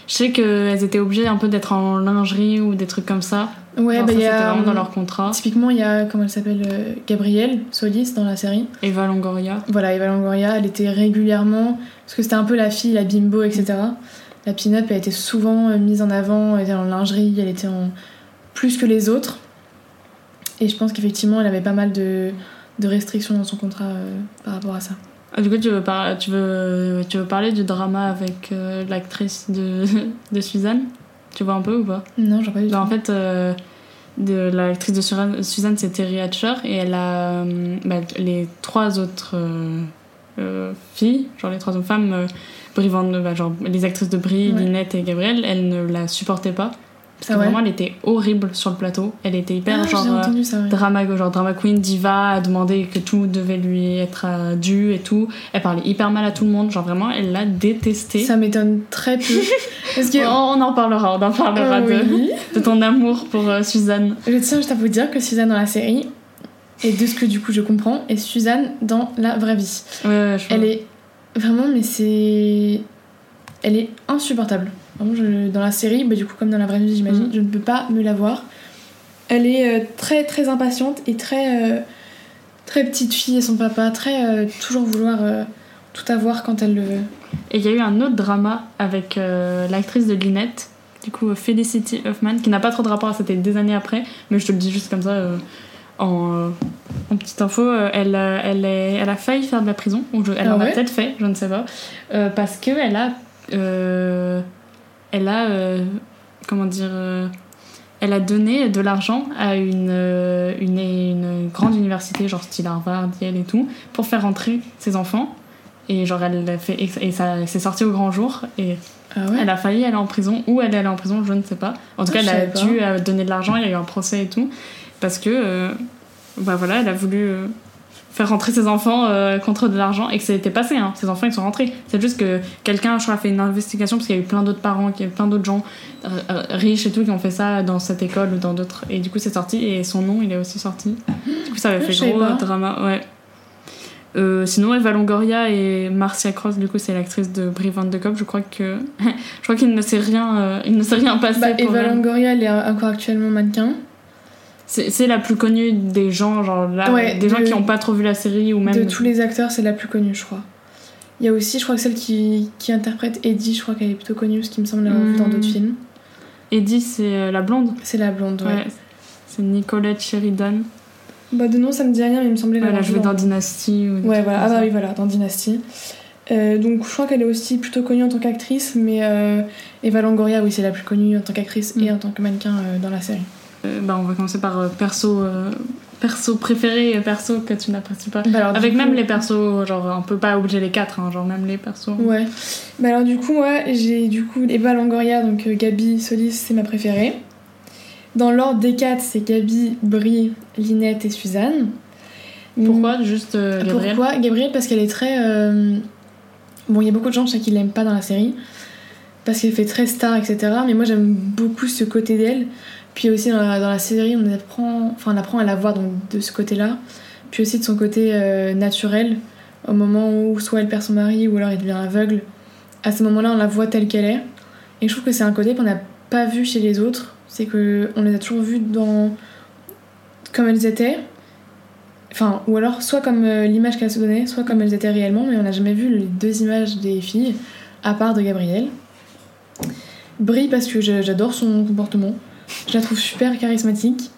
Je sais qu'elles étaient obligées un peu d'être en lingerie ou des trucs comme ça. Ouais, Genre, bah il y a. dans leur contrat. Typiquement, il y a, comment elle s'appelle euh, Gabrielle Solis dans la série. Eva Longoria. Voilà, Eva Longoria, elle était régulièrement. Parce que c'était un peu la fille, la bimbo, etc. La pin-up, elle était souvent euh, mise en avant, elle était en lingerie, elle était en. plus que les autres. Et je pense qu'effectivement, elle avait pas mal de, de restrictions dans son contrat euh, par rapport à ça. Ah, du coup, tu veux, par- tu, veux... tu veux parler du drama avec euh, l'actrice de... de Suzanne? Tu vois un peu ou pas? Non, j'en pas tout. Bah, En fait, euh, de l'actrice de Suzanne, Suzanne, c'est Terry Hatcher et elle a euh, bah, les trois autres euh, euh, filles, genre les trois autres femmes, euh, Brie Van- bah, genre les actrices de Brie, Ouais. Lynette et Gabrielle, elles ne la supportaient pas parce Ah que vraiment elle était horrible sur le plateau. Elle était hyper Ah, genre euh, entendu ça, ouais. drama, genre drama queen, diva, à demander que tout devait lui être euh, dû et tout. Elle parlait hyper mal à tout le monde, genre vraiment elle l'a détesté. Ça m'étonne très peu. Parce que. On en parlera, on en parlera Euh, de, oui. de ton amour pour euh, Suzanne. Je tiens juste à vous dire que Suzanne dans la série, et de ce que du coup je comprends, est Suzanne dans la vraie vie. Ouais, ouais, je Elle est vraiment, mais c'est. Elle est insupportable. Je- Dans la série, bah, du coup, comme dans la vraie vie, j'imagine, Mhm. je ne peux pas me la voir. Elle est euh, très très impatiente et très. euh, très petite fille et son papa, très. euh, toujours vouloir tout avoir quand elle le veut. Et il y a eu un autre drama avec l'actrice de Lynette, du coup Felicity Huffman, qui n'a pas trop de rapport à c'était des années après, mais je te le dis juste comme ça en, en petite info. elle, elle, est, elle a failli faire de la prison, ou je- elle Ah en a peut-être fait, je ne sais pas, parce qu'elle a. elle a. euh, comment dire. euh, elle a donné de l'argent à une, euh, une, une grande université, genre style Harvard, Yale et tout, pour faire rentrer ses enfants. Et genre, elle fait. Et ça c'est sorti au grand jour. Et Ah ouais? elle a failli aller en prison. Ou elle est allée en prison, je ne sais pas. En tout Ah, cas, elle a pas. dû donner de l'argent. Il y a eu un procès et tout. Parce que. bah voilà, elle a voulu. Faire rentrer ses enfants euh, contre de l'argent et que ça été passé hein. ses enfants ils sont rentrés c'est juste que quelqu'un je crois a fait une investigation parce qu'il y a eu plein d'autres parents qu'il y a eu plein d'autres gens euh, euh, riches et tout qui ont fait ça dans cette école ou dans d'autres et du coup c'est sorti et son nom il est aussi sorti du coup ça avait Ah, fait gros pas. drama ouais Euh, sinon Eva Longoria et Marcia Cross du coup c'est l'actrice de Brie Van de Kopp je crois que je crois qu'il ne s'est rien il ne s'est rien passé Bah, pour Eva elle. Longoria, elle est encore actuellement mannequin. C'est la plus connue des gens genre là Ouais, des gens de- qui n'ont pas trop vu la série ou même De tous les acteurs, c'est la plus connue, je crois. Il y a aussi, je crois que celle qui, qui interprète Eddie, je crois qu'elle est plutôt connue, ce qui me semble l'avoir vue dans Hmm. d'autres films. Eddie c'est euh, la blonde C'est la blonde, ouais. Ouais, c'est Nicolette Sheridan. Bah, de nom, ça me dit rien, mais il me semblait Elle a l'avoir joué dans Dynasty. Ou Ouais, voilà. Ah bah oui, voilà, dans Dynasty. Euh, donc je crois qu'elle est aussi plutôt connue en tant qu'actrice, mais euh, Eva Longoria, oui, c'est la plus connue en tant qu'actrice et Mm. en tant que mannequin euh, dans la série. Euh, bah, on va commencer par euh, perso, euh, perso préféré et perso que tu n'apprécies pas. Bah, Avec coup- même les persos, genre on peut pas obliger les quatre, hein, genre même les persos. Ouais. Bah alors du coup, moi, j'ai du coup Eva Longoria, donc euh, Gabi Solis, c'est ma préférée. Dans l'ordre des quatre, c'est Gabi, Brie, Linette et Suzanne. Pourquoi Juste euh, Gabriel? Pourquoi Gabrielle Parce qu'elle est très. euh, Bon, il y a beaucoup de gens, je sais, qui l'aiment pas dans la série. Parce qu'elle fait très star, etc. Mais moi, j'aime beaucoup ce côté d'elle. Puis aussi, dans la, série, on apprend, enfin, on apprend à la voir donc, de ce côté-là. Puis aussi de son côté euh, naturel. Au moment où soit elle perd son mari ou alors elle devient aveugle. À ce moment-là, on la voit telle qu'elle est. Et je trouve que c'est un côté qu'on n'a pas vu chez les autres. C'est que on les a toujours vues dans. comme elles étaient. Enfin, ou alors soit comme euh, l'image qu'elles se donnaient, soit comme elles étaient réellement, mais on n'a jamais vu les deux images des filles, à part de Gabrielle. Brie parce que j'adore son comportement. Je la trouve super charismatique.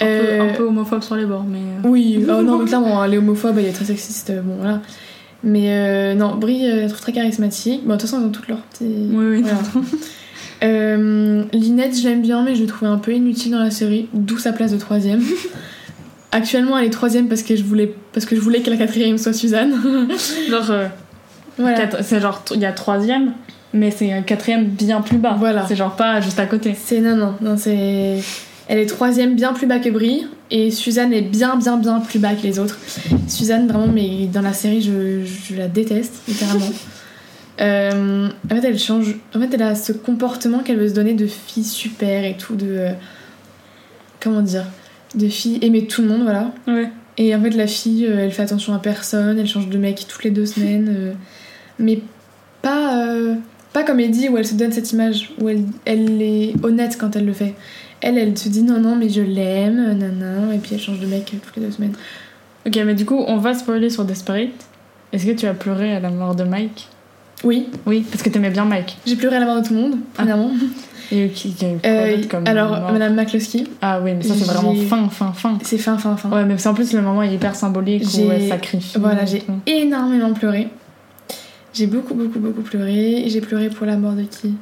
un, peu, Euh, un peu homophobe sur les bords, mais. euh, Oui, oh non, mais clairement, elle est homophobe, elle est très sexiste, bon voilà. Mais euh, non, Brie, je la trouve très charismatique. Bon, de toute façon, ils ont toutes leurs petits. Oui, oui. Voilà. Euh, Linette, je l'aime bien, mais je l'ai trouvée un peu inutile dans la série, d'où sa place de troisième. Actuellement, elle est troisième parce que je voulais, parce que je voulais que la quatrième soit Suzanne. Genre, voilà. c'est genre, il y a troisième, mais c'est un quatrième bien plus bas. Voilà. C'est genre pas juste à côté. C'est non, non, non, c'est. Elle est troisième bien plus bas que Brie, et Suzanne est bien, bien, bien plus bas que les autres. Suzanne, vraiment, mais dans la série, je, je la déteste, littéralement. Euh, en fait, elle change. En fait, elle a ce comportement qu'elle veut se donner de fille super et tout, de. euh, comment dire De fille aimer tout le monde, voilà. Ouais. Et en fait, la fille, euh, elle fait attention à personne, elle change de mec toutes les deux semaines. mais pas, pas comme Eddie où elle se donne cette image, où elle, elle est honnête quand elle le fait. Elle, elle se dit non, non, mais je l'aime, nanana, et puis elle change de mec toutes les deux semaines. Ok, mais du coup, on va spoiler sur Desperate. Est-ce que tu as pleuré à la mort de Mike? Oui, Oui, parce que t'aimais bien Mike. j'ai pleuré à la mort de tout le monde, premièrement. Et qui, qui a eu quoi Euh, comme alors, mort? Madame McCluskey, Ah oui, mais ça c'est vraiment fin, fin, fin. c'est fin, fin, fin. Ouais, mais c'est en plus le moment est hyper symbolique où elle sacrifie. Voilà, j'ai énormément pleuré. J'ai beaucoup, beaucoup, beaucoup pleuré. J'ai pleuré pour la mort de qui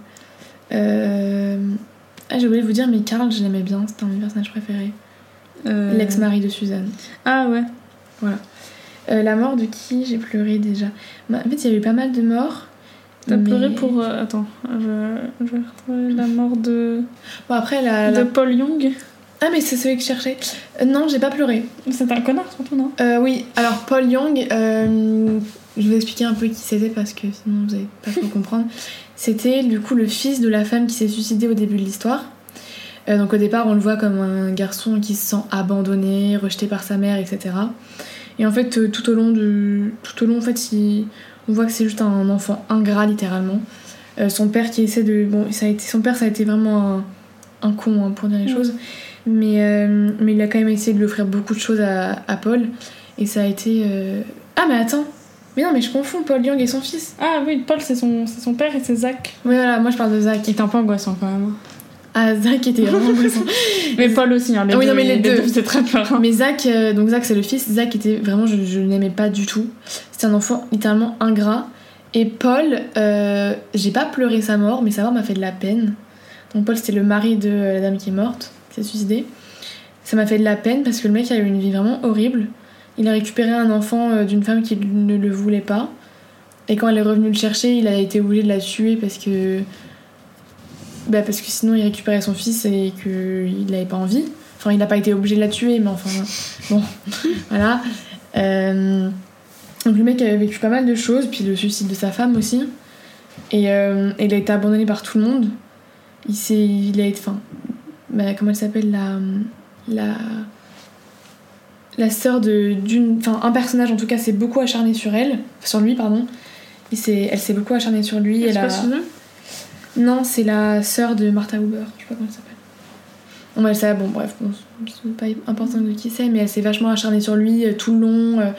Euh, Ah, j'ai oublié de vous dire, mais Carl, je l'aimais bien, c'était un de mes personnages préférés. Euh, L'ex-mari de Suzanne. Ah ouais. Euh, la mort de qui j'ai pleuré déjà? Bah, En fait, il y a eu pas mal de morts. T'as mais- pleuré pour. euh, attends, je, je vais retrouver la mort de. Bon, après, la. la- de Paul Young. Ah, mais c'est celui que je cherchais. Euh, non, j'ai pas pleuré. C'est un connard surtout, non? Euh, oui, alors Paul Young, je vais vous expliquer un peu qui c'était parce que sinon vous allez pas trop comprendre. C'était du coup le fils de la femme qui s'est suicidée au début de l'histoire. Euh, donc au départ, on le voit comme un garçon qui se sent abandonné, rejeté par sa mère, etc. Et en fait, euh, tout au long de, tout au long, en fait, il- on voit que c'est juste un enfant ingrat littéralement. Euh, son père qui essaie de, bon, ça a été, son père, ça a été vraiment un, un con hein, pour dire les choses, mais mais il a quand même essayé de lui offrir beaucoup de choses à, à Paul. Et ça a été. Ah, mais attends! Mais non, mais je confonds Paul Young et son fils. Ah oui, Paul c'est son, c'est son père et c'est Zach. Oui, voilà, moi je parle de Zach. Qui est un peu angoissant quand même. Ah, Zach était vraiment angoissant. Mais Paul aussi, hein, les Ah oui, deux, non, mais les deux. c'est très peur. Mais Zach, euh, donc Zach c'est le fils. Zach était vraiment, je, je n'aimais pas du tout. C'était un enfant littéralement ingrat. Et Paul, euh, j'ai pas pleuré sa mort, mais sa mort m'a fait de la peine. Donc Paul c'était le mari de la dame qui est morte, qui s'est suicidée. Ça m'a fait de la peine parce que le mec a eu une vie vraiment horrible. Il a récupéré un enfant euh, d'une femme qui ne le voulait pas. Et quand elle est revenue le chercher, il a été obligé de la tuer parce que. Bah, parce que sinon il récupérait son fils et qu'il n'avait pas envie. Enfin, il n'a pas été obligé de la tuer, mais enfin. Bon, voilà. Euh, Donc le mec avait vécu pas mal de choses, puis le suicide de sa femme aussi. Et euh, il a été abandonné par tout le monde. Il. Il a été. Enfin. bah, comment elle s'appelle La. La. La sœur de- d'une. Enfin, un personnage en tout cas s'est beaucoup acharné sur elle. Sur lui, pardon. Il elle s'est beaucoup acharnée sur lui. C'est Elle a... Non, c'est la sœur de Martha Huber. Je sais pas comment elle s'appelle. Bon, bah, ça, bon, bref, bon, c'est pas important de qui c'est, mais elle s'est vachement acharnée sur lui euh, tout le long. euh,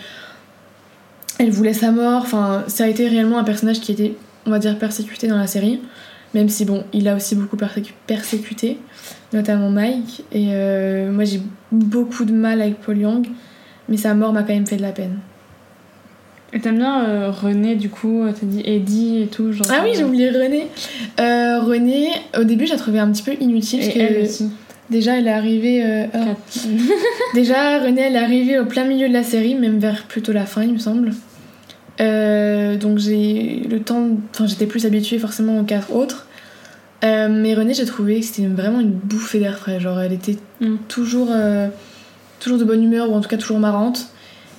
elle voulait sa mort. Enfin, ça a été réellement un personnage qui était, on va dire, persécuté dans la série. Même si, bon, il a aussi beaucoup persécu- persécuté, notamment Mike. Et euh, moi, j'ai beaucoup de mal avec Paul Young, mais sa mort m'a quand même fait de la peine. Et t'aimes bien euh, René, du coup, euh, t'as dit Eddie et tout. Genre, Ah oui, j'ai oublié René. Euh, René, au début, je la trouvais un petit peu inutile. Et parce que elle aussi. Déjà, elle est arrivée. euh. Quatre. Déjà, Renée, elle est arrivée au plein milieu de la série, même vers plutôt la fin, il me semble. Euh, donc j'ai le temps. Enfin, j'étais plus habituée forcément aux quatre autres. Euh, mais Renée, j'ai trouvé que c'était vraiment une bouffée d'air frais. Genre, elle était Mm. toujours, euh, toujours de bonne humeur, ou en tout cas toujours marrante.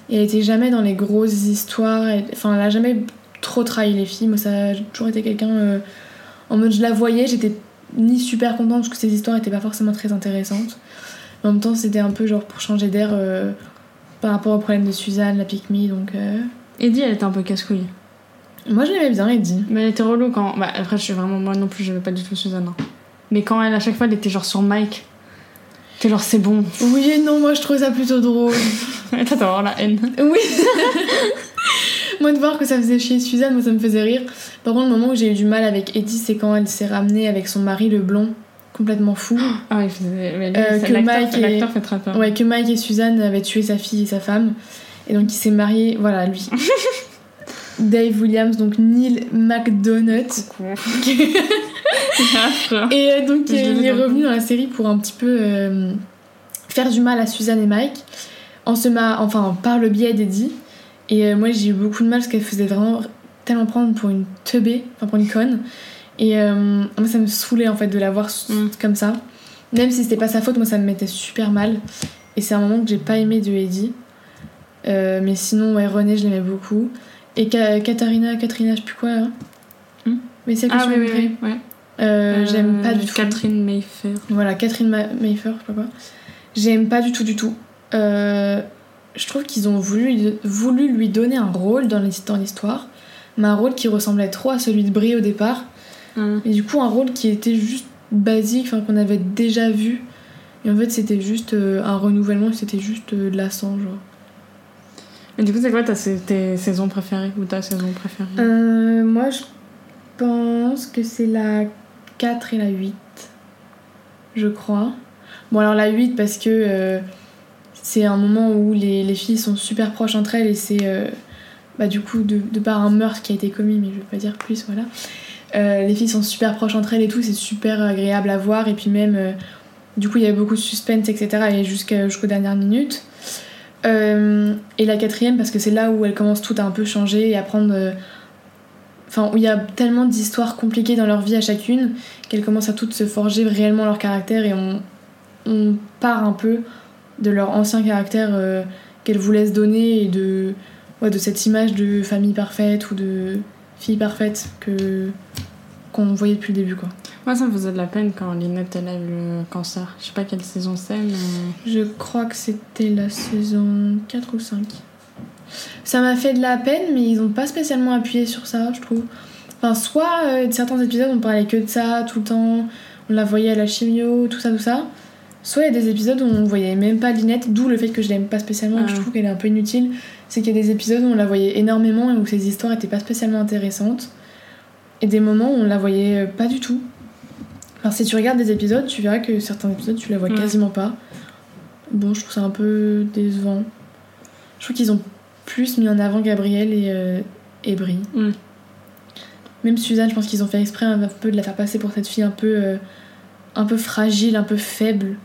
Et elle était jamais dans les grosses histoires. Elle- Enfin, elle a jamais trop trahi les filles. Moi, ça a toujours été quelqu'un. euh, en mode, je la voyais, j'étais ni super contente parce que ces histoires étaient pas forcément très intéressantes. Mais en même temps, c'était un peu genre pour changer d'air par rapport au problème de Suzanne, la pick me. Donc, Eddie, elle était un peu casse-couille. Moi, je l'aimais bien, Eddie. Mais elle était relou quand. Bah, après, je suis vraiment. Moi non plus, j'aimais pas du tout Suzanne. hein. Mais quand elle, à chaque fois, elle était genre sur Mike. T'es genre, c'est bon. Oui et non, moi, je trouvais ça plutôt drôle. Toi, t'as vraiment la haine. Oui. moi, de voir que ça faisait chier Suzanne, moi, ça me faisait rire. Par contre, le moment où j'ai eu du mal avec Eddie, c'est quand elle s'est ramenée avec son mari, le blond, complètement fou. Ah, il faisait. Mais lui, Euh, c'est- que l'acteur Mike fait- et- l'acteur fait très peur. Ouais, que Mike et Suzanne avaient tué sa fille et sa femme. Et donc, il s'est marié, voilà, lui. Dave Williams, donc Neil McDonough. Et euh, donc il est revenu dans la série pour un petit peu euh, faire du mal à Suzanne et Mike, en se ma... enfin par le biais d'Eddie. Et euh, moi j'ai eu beaucoup de mal parce qu'elle faisait vraiment tellement prendre pour une teubée, enfin pour une conne. Et moi ça me saoulait en fait de la voir Mm. comme ça. Même si c'était pas sa faute, moi ça me mettait super mal. Et c'est un moment que j'ai pas aimé de Eddie. Mais sinon, ouais, René, je l'aimais beaucoup. Et Ka- Katharina, Katrina, je sais plus quoi. hein. Hmm Mais celle que Ah je oui, oui, ouais. Euh, J'aime pas Euh, du tout. Catherine Mayfair. Voilà, Catherine Ma- Mayfair, je sais pas quoi. J'aime pas du tout, du tout. Euh, je trouve qu'ils ont voulu, voulu lui donner un rôle dans l'his- dans l'histoire, mais un rôle qui ressemblait trop à celui de Brie au départ. Hum. Et du coup, un rôle qui était juste basique, qu'on avait déjà vu. Et en fait, c'était juste euh, un renouvellement, c'était juste euh, lassant, genre. Mais du coup, c'est quoi ta, tes saisons préférées ou ta saison préférée? Euh, moi, je pense que c'est la 4 et la 8. Je crois. Bon, alors la 8 parce que euh, c'est un moment où les, les filles sont super proches entre elles et c'est euh, bah, du coup de, par un meurtre qui a été commis, mais je vais pas dire plus, voilà. Les filles sont super proches entre elles et tout, c'est super agréable à voir et puis même du coup il y a beaucoup de suspense, etc. et jusqu'à- jusqu'aux dernières minutes. Euh, et la quatrième parce que c'est là où elles commencent toutes à un peu changer et à prendre. euh, Enfin, où il y a tellement d'histoires compliquées dans leur vie à chacune qu'elles commencent à toutes se forger réellement leur caractère et on, on part un peu de leur ancien caractère euh, qu'elles voulaient se donner et de, de cette image de famille parfaite ou de fille parfaite que qu'on voyait depuis le début quoi. Moi, ça me faisait de la peine quand Lynette elle a eu le cancer. Je sais pas quelle saison c'est, mais. Je crois que c'était la saison 4 ou 5. Ça m'a fait de la peine, mais ils ont pas spécialement appuyé sur ça, je trouve. Enfin, soit euh, certains épisodes on parlait que de ça tout le temps, on la voyait à la chimio, tout ça, tout ça. Soit il y a des épisodes où on voyait même pas Linette, d'où le fait que je l'aime pas spécialement, que je Ah. trouve qu'elle est un peu inutile. C'est qu'il y a des épisodes où on la voyait énormément et où ses histoires étaient pas spécialement intéressantes. Et des moments où on la voyait pas du tout. Alors si tu regardes des épisodes, tu verras que certains épisodes tu la vois Ouais. quasiment pas. Bon, je trouve ça un peu décevant. Je trouve qu'ils ont plus mis en avant Gabriel et, euh, et Brie. Même Suzanne, je pense qu'ils ont fait exprès un peu de la faire passer pour cette fille un peu, euh, un peu fragile, un peu faible,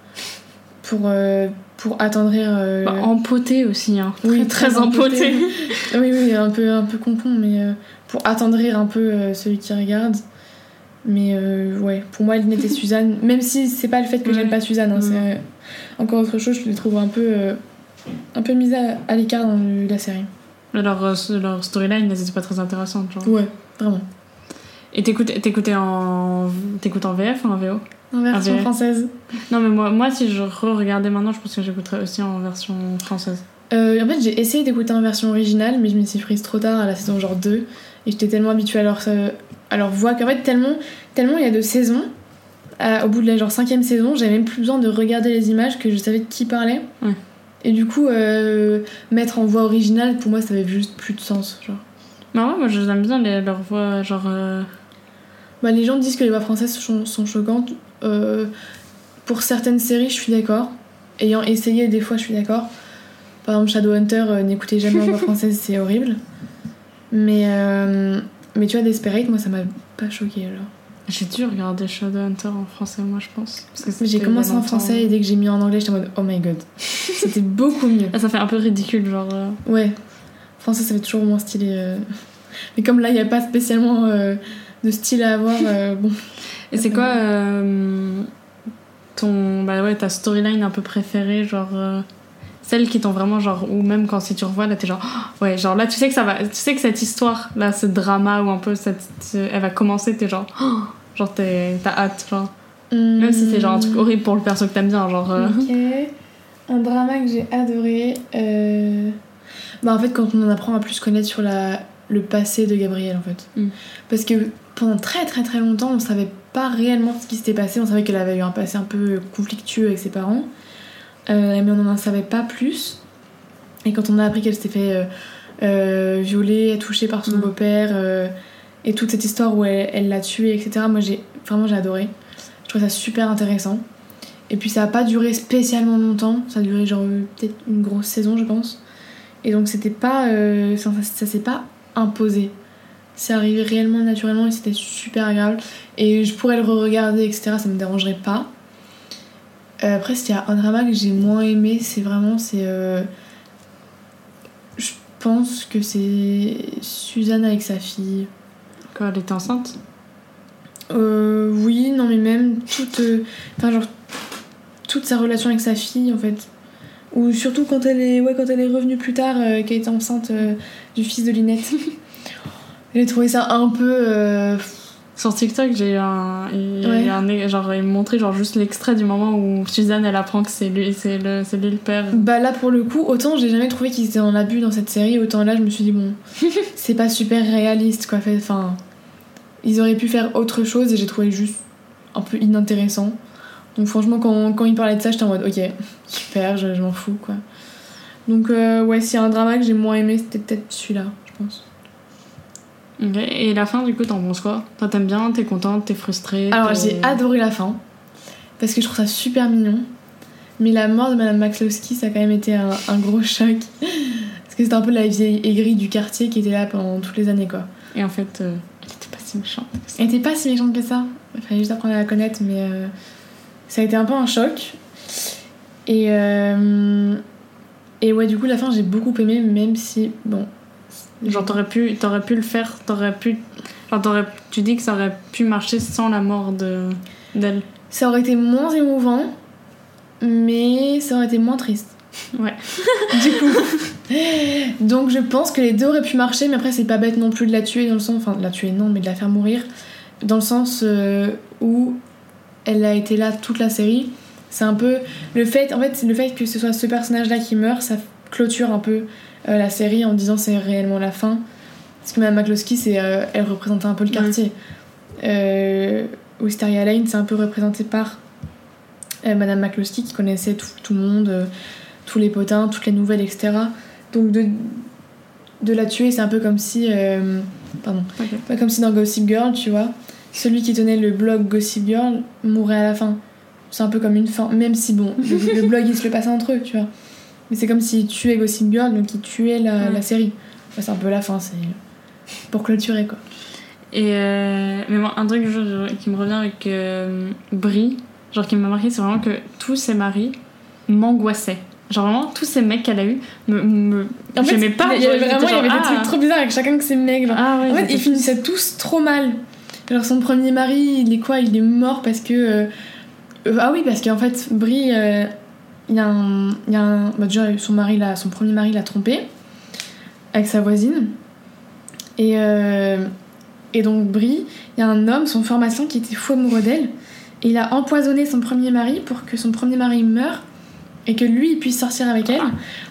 pour, euh, pour attendrir. Bah, empoté aussi, hein. Oui, très, très empoté. oui, oui, un peu, un peu concon, mais pour attendrir un peu euh, celui qui regarde. Mais euh, ouais, pour moi, Lynette et Suzanne, même si c'est pas le fait que j'aime pas Suzanne, hein, c'est euh, encore autre chose, je les trouve un peu, euh, un peu mises à, à l'écart dans le- la série. Leur, leur storyline, elles étaient pas très intéressantes, genre. Ouais, vraiment. Et t'écoutes t'écoutais en... en VF ou en VO En version française. Non, mais moi, moi si je re-regardais maintenant, je pense que j'écouterais aussi en version française. En fait, j'ai essayé d'écouter en version originale, mais je m'y suis prise trop tard à la saison genre 2. Et j'étais tellement habituée à leur, euh, à leur voix qu'en fait, tellement, tellement il y a de saisons, à- au bout de la genre cinquième saison, j'avais même plus besoin de regarder les images que je savais de qui parlait. Ouais. Et du coup, euh, mettre en voix originale, pour moi, ça avait juste plus de sens. Genre. Ouais, moi j'aime bien les, leur voix, genre. euh, Bah, les gens disent que les voix françaises sont, sont choquantes. Euh, pour certaines séries, je suis d'accord. Ayant essayé, des fois, je suis d'accord. Par exemple, Shadowhunter, n'écoutez jamais en voix française, c'est horrible. Mais, euh, mais tu vois, Desperate, moi, ça m'a pas choqué alors. J'ai dû regarder Shadowhunter en français, moi je pense. J'ai commencé en français et dès que j'ai mis en anglais, j'étais en mode oh my god. C'était beaucoup mieux. Ah, ça fait un peu ridicule, genre. euh, Ouais, français, ça fait toujours moins stylé. euh. Mais comme là, il n'y a pas spécialement euh, de style à avoir, bon. Et c'est quoi ton. Bah ouais, ta storyline un peu préférée, genre. Euh, Celle qui t'ont vraiment, genre. Ou même quand si tu revois, là t'es genre. oh, ouais, genre là tu sais que ça va. Tu sais que cette histoire, là, ce drama ou un peu cette. Elle va commencer, t'es genre. oh, genre t'es- t'as hâte, genre. Même si c'est genre un truc horrible pour le perso que t'aimes bien, genre. euh, Ok. Un drama que j'ai adoré. euh, Bah, en fait, quand on en apprend à plus connaître sur la... le passé de Gabrielle, en fait. Mm. Parce que pendant très très très longtemps, on savait pas réellement ce qui s'était passé. On savait qu'elle avait eu un passé un peu conflictueux avec ses parents. Euh, mais on n'en savait pas plus. Et quand on a appris qu'elle s'était fait euh, euh, violer, toucher par son Mm. beau-père, euh, et toute cette histoire où elle l'a tué, etc., moi j'ai vraiment j'ai adoré. Je trouve ça super intéressant. Et puis ça a pas duré spécialement longtemps, ça a duré genre peut-être une grosse saison, je pense. Et donc c'était pas. euh, ça ça, ça s'est pas imposé. C'est arrivé réellement naturellement et c'était super agréable. Et je pourrais le re-regarder, etc., ça me dérangerait pas. Euh, après, s'il y a un drama que j'ai moins aimé, c'est vraiment. c'est euh, Je pense que c'est Suzanne avec sa fille. Quand elle était enceinte? Euh, oui, non, mais même toute. Enfin, genre. Toute sa relation avec sa fille, en fait. Ou surtout quand elle est, ouais, quand elle est revenue plus tard, qu'elle était enceinte du fils de Linette. J'ai trouvé ça un peu. Sur TikTok, j'ai eu un, il Ouais. un- genre ils me genre juste l'extrait du moment où Suzanne elle apprend que c'est lui, c'est le, c'est lui le père. Bah là, pour le coup, autant j'ai jamais trouvé qu'ils étaient en abus dans cette série, autant là, je me suis dit, bon, c'est pas super réaliste, quoi. Fait- Enfin, ils auraient pu faire autre chose et j'ai trouvé juste un peu inintéressant. Donc franchement, quand, quand ils parlaient de ça, j'étais en mode, ok, super, je, je m'en fous, quoi. Donc euh, ouais, s'il y a un drama que j'ai moins aimé, c'était peut-être celui-là, je pense. Et la fin du coup t'en penses quoi? Toi t'aimes bien, t'es contente, t'es frustrée Alors j'ai adoré la fin, parce que je trouve ça super mignon. Mais la mort de Madame McCloskey, ça a quand même été un, un gros choc. Parce que c'était un peu la vieille aigrie du quartier qui était là pendant toutes les années, quoi. Et en fait, euh, elle était pas si méchante. que ça. Elle était pas si méchante que ça. Il fallait juste apprendre à la connaître, mais euh, ça a été un peu un choc. Et, euh, et ouais, du coup, la fin, j'ai beaucoup aimé, même si, bon. Genre t'aurais pu, t'aurais pu le faire, t'aurais pu. Genre t'aurais, tu dis que ça aurait pu marcher sans la mort de d'elle. Ça aurait été moins émouvant, mais ça aurait été moins triste. Ouais. Du coup. Donc je pense que les deux auraient pu marcher, mais après, c'est pas bête non plus de la tuer, dans le sens. Enfin, de la tuer, non, mais de la faire mourir. Dans le sens euh, où elle a été là toute la série. C'est un peu. Le fait, en fait, c'est le fait que ce soit ce personnage-là qui meurt, ça clôture un peu euh, la série en disant c'est réellement la fin. Parce que Madame McCloskey, c'est, euh, elle représentait un peu le Ouais. quartier. Euh, Wisteria Lane, c'est un peu représenté par Madame McCloskey qui connaissait tout, tout le monde, tous les potins, toutes les nouvelles, etc. Donc de, de la tuer, c'est un peu comme si. pardon. Comme si dans Gossip Girl, tu vois, celui qui tenait le blog Gossip Girl mourait à la fin. C'est un peu comme une fin, même si bon, le, le blog il se le passait entre eux, tu vois. Mais c'est comme s'il tuait Gossip Girl, donc il tuait la, Ouais. la série. C'est un peu la fin, c'est pour clôturer quoi. Et euh, mais moi, un truc genre, qui me revient avec euh, Brie, genre qui m'a marqué, c'est vraiment que tous ses maris m'angoissaient. Genre vraiment, tous ces mecs qu'elle a eu, me, me... En fait, pas. il y avait genre, vraiment il y avait des trucs ah. trop bizarres avec chacun de ces mecs. Genre. Ah ouais, en fait, ils finissaient tous trop mal. Genre son premier mari, il est quoi? Il est mort parce que. euh, euh, ah oui, parce qu'en fait, Brie, euh, il y a un. Y a un bah déjà, son, mari, son premier mari l'a trompé avec sa voisine. Et, euh, et donc, Brie, il y a un homme, son pharmacien, qui était fou amoureux d'elle. Et il a empoisonné son premier mari pour que son premier mari meure et que lui, il puisse sortir avec elle.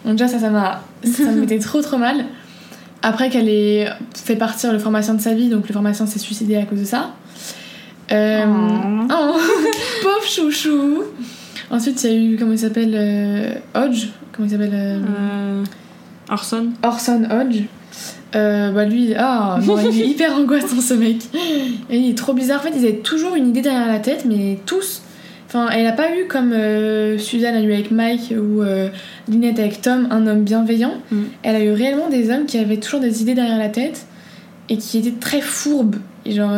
Donc, déjà, ça, ça m'a. Ça me mettait trop, trop mal. Après qu'elle ait fait partir le pharmacien de sa vie, donc le pharmacien s'est suicidé à cause de ça. Euh, Oh. oh, pauvre chouchou. Ensuite, il y a eu, comment il s'appelle euh, Hodge. Comment il s'appelle euh, Euh, Orson. Orson Hodge. Euh, bah lui, ah non, il est hyper angoissant ce mec. Et il est trop bizarre. En fait, ils avaient toujours une idée derrière la tête, mais tous. Enfin, elle a pas eu comme euh, Suzanne a eu avec Mike ou euh, Lynette avec Tom, un homme bienveillant. Mm. Elle a eu réellement des hommes qui avaient toujours des idées derrière la tête et qui étaient très fourbes. Et genre.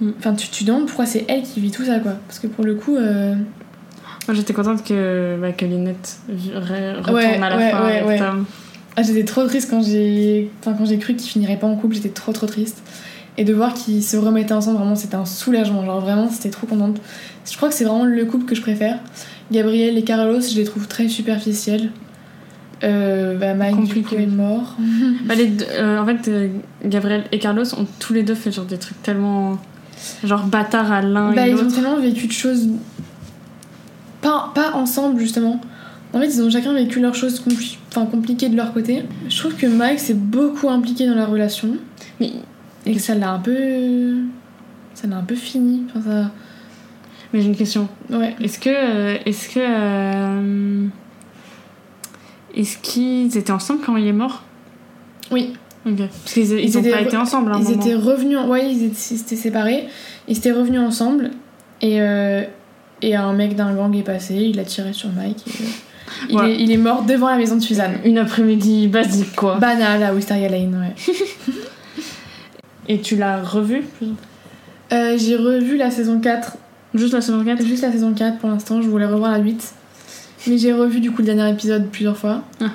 Mm. Enfin, tu, tu te demandes pourquoi c'est elle qui vit tout ça, quoi. Parce que pour le coup. Moi j'étais contente que, bah, que re- retourne Ouais, à la ouais, fin ouais, avec. Tom. Ah, j'étais trop triste quand j'ai enfin, quand j'ai cru qu'ils finiraient pas en couple, j'étais trop trop triste. Et de voir qu'ils se remettaient ensemble, vraiment, c'était un soulagement. Genre, vraiment, c'était trop contente. Je crois que c'est vraiment le couple que je préfère. Gabriel et Carlos, je les trouve très superficiels. Euh, bah, Mike, du Compliqué. coup, est mort. Bah, les deux- euh, en fait, euh, Gabriel et Carlos ont tous les deux fait genre des trucs tellement. genre bâtards à l'un Bah, et ils ont l'autre. tellement vécu de choses. Pas, pas ensemble, justement. En fait, ils ont chacun vécu leurs choses compli- enfin, compliquées de leur côté. Je trouve que Mike s'est beaucoup impliqué dans la relation. Mais Et que ça l'a un peu. Ça l'a un peu fini. Enfin, ça. Mais j'ai une question. Ouais. Est-ce que. euh, Est-ce que. euh, Est-ce qu'ils étaient ensemble quand il est mort? Oui. Ok. Parce qu'ils ils Ils ont étaient pas été ensemble à un Ils moment. étaient revenus. en- Ouais, ils étaient, ils s'étaient séparés. Ils étaient revenus ensemble. Et, euh, et un mec d'un gang est passé. Il a tiré sur Mike. et, euh, il, Ouais. est, il est mort devant la maison de Suzanne. Une après-midi basique quoi. Banal à Wisteria Lane, ouais. Et tu l'as revu Euh, J'ai revu la saison 4. Juste la saison 4 Juste la saison 4 pour l'instant. Je voulais revoir la 8. Mais j'ai revu du coup le dernier épisode plusieurs fois. Ah.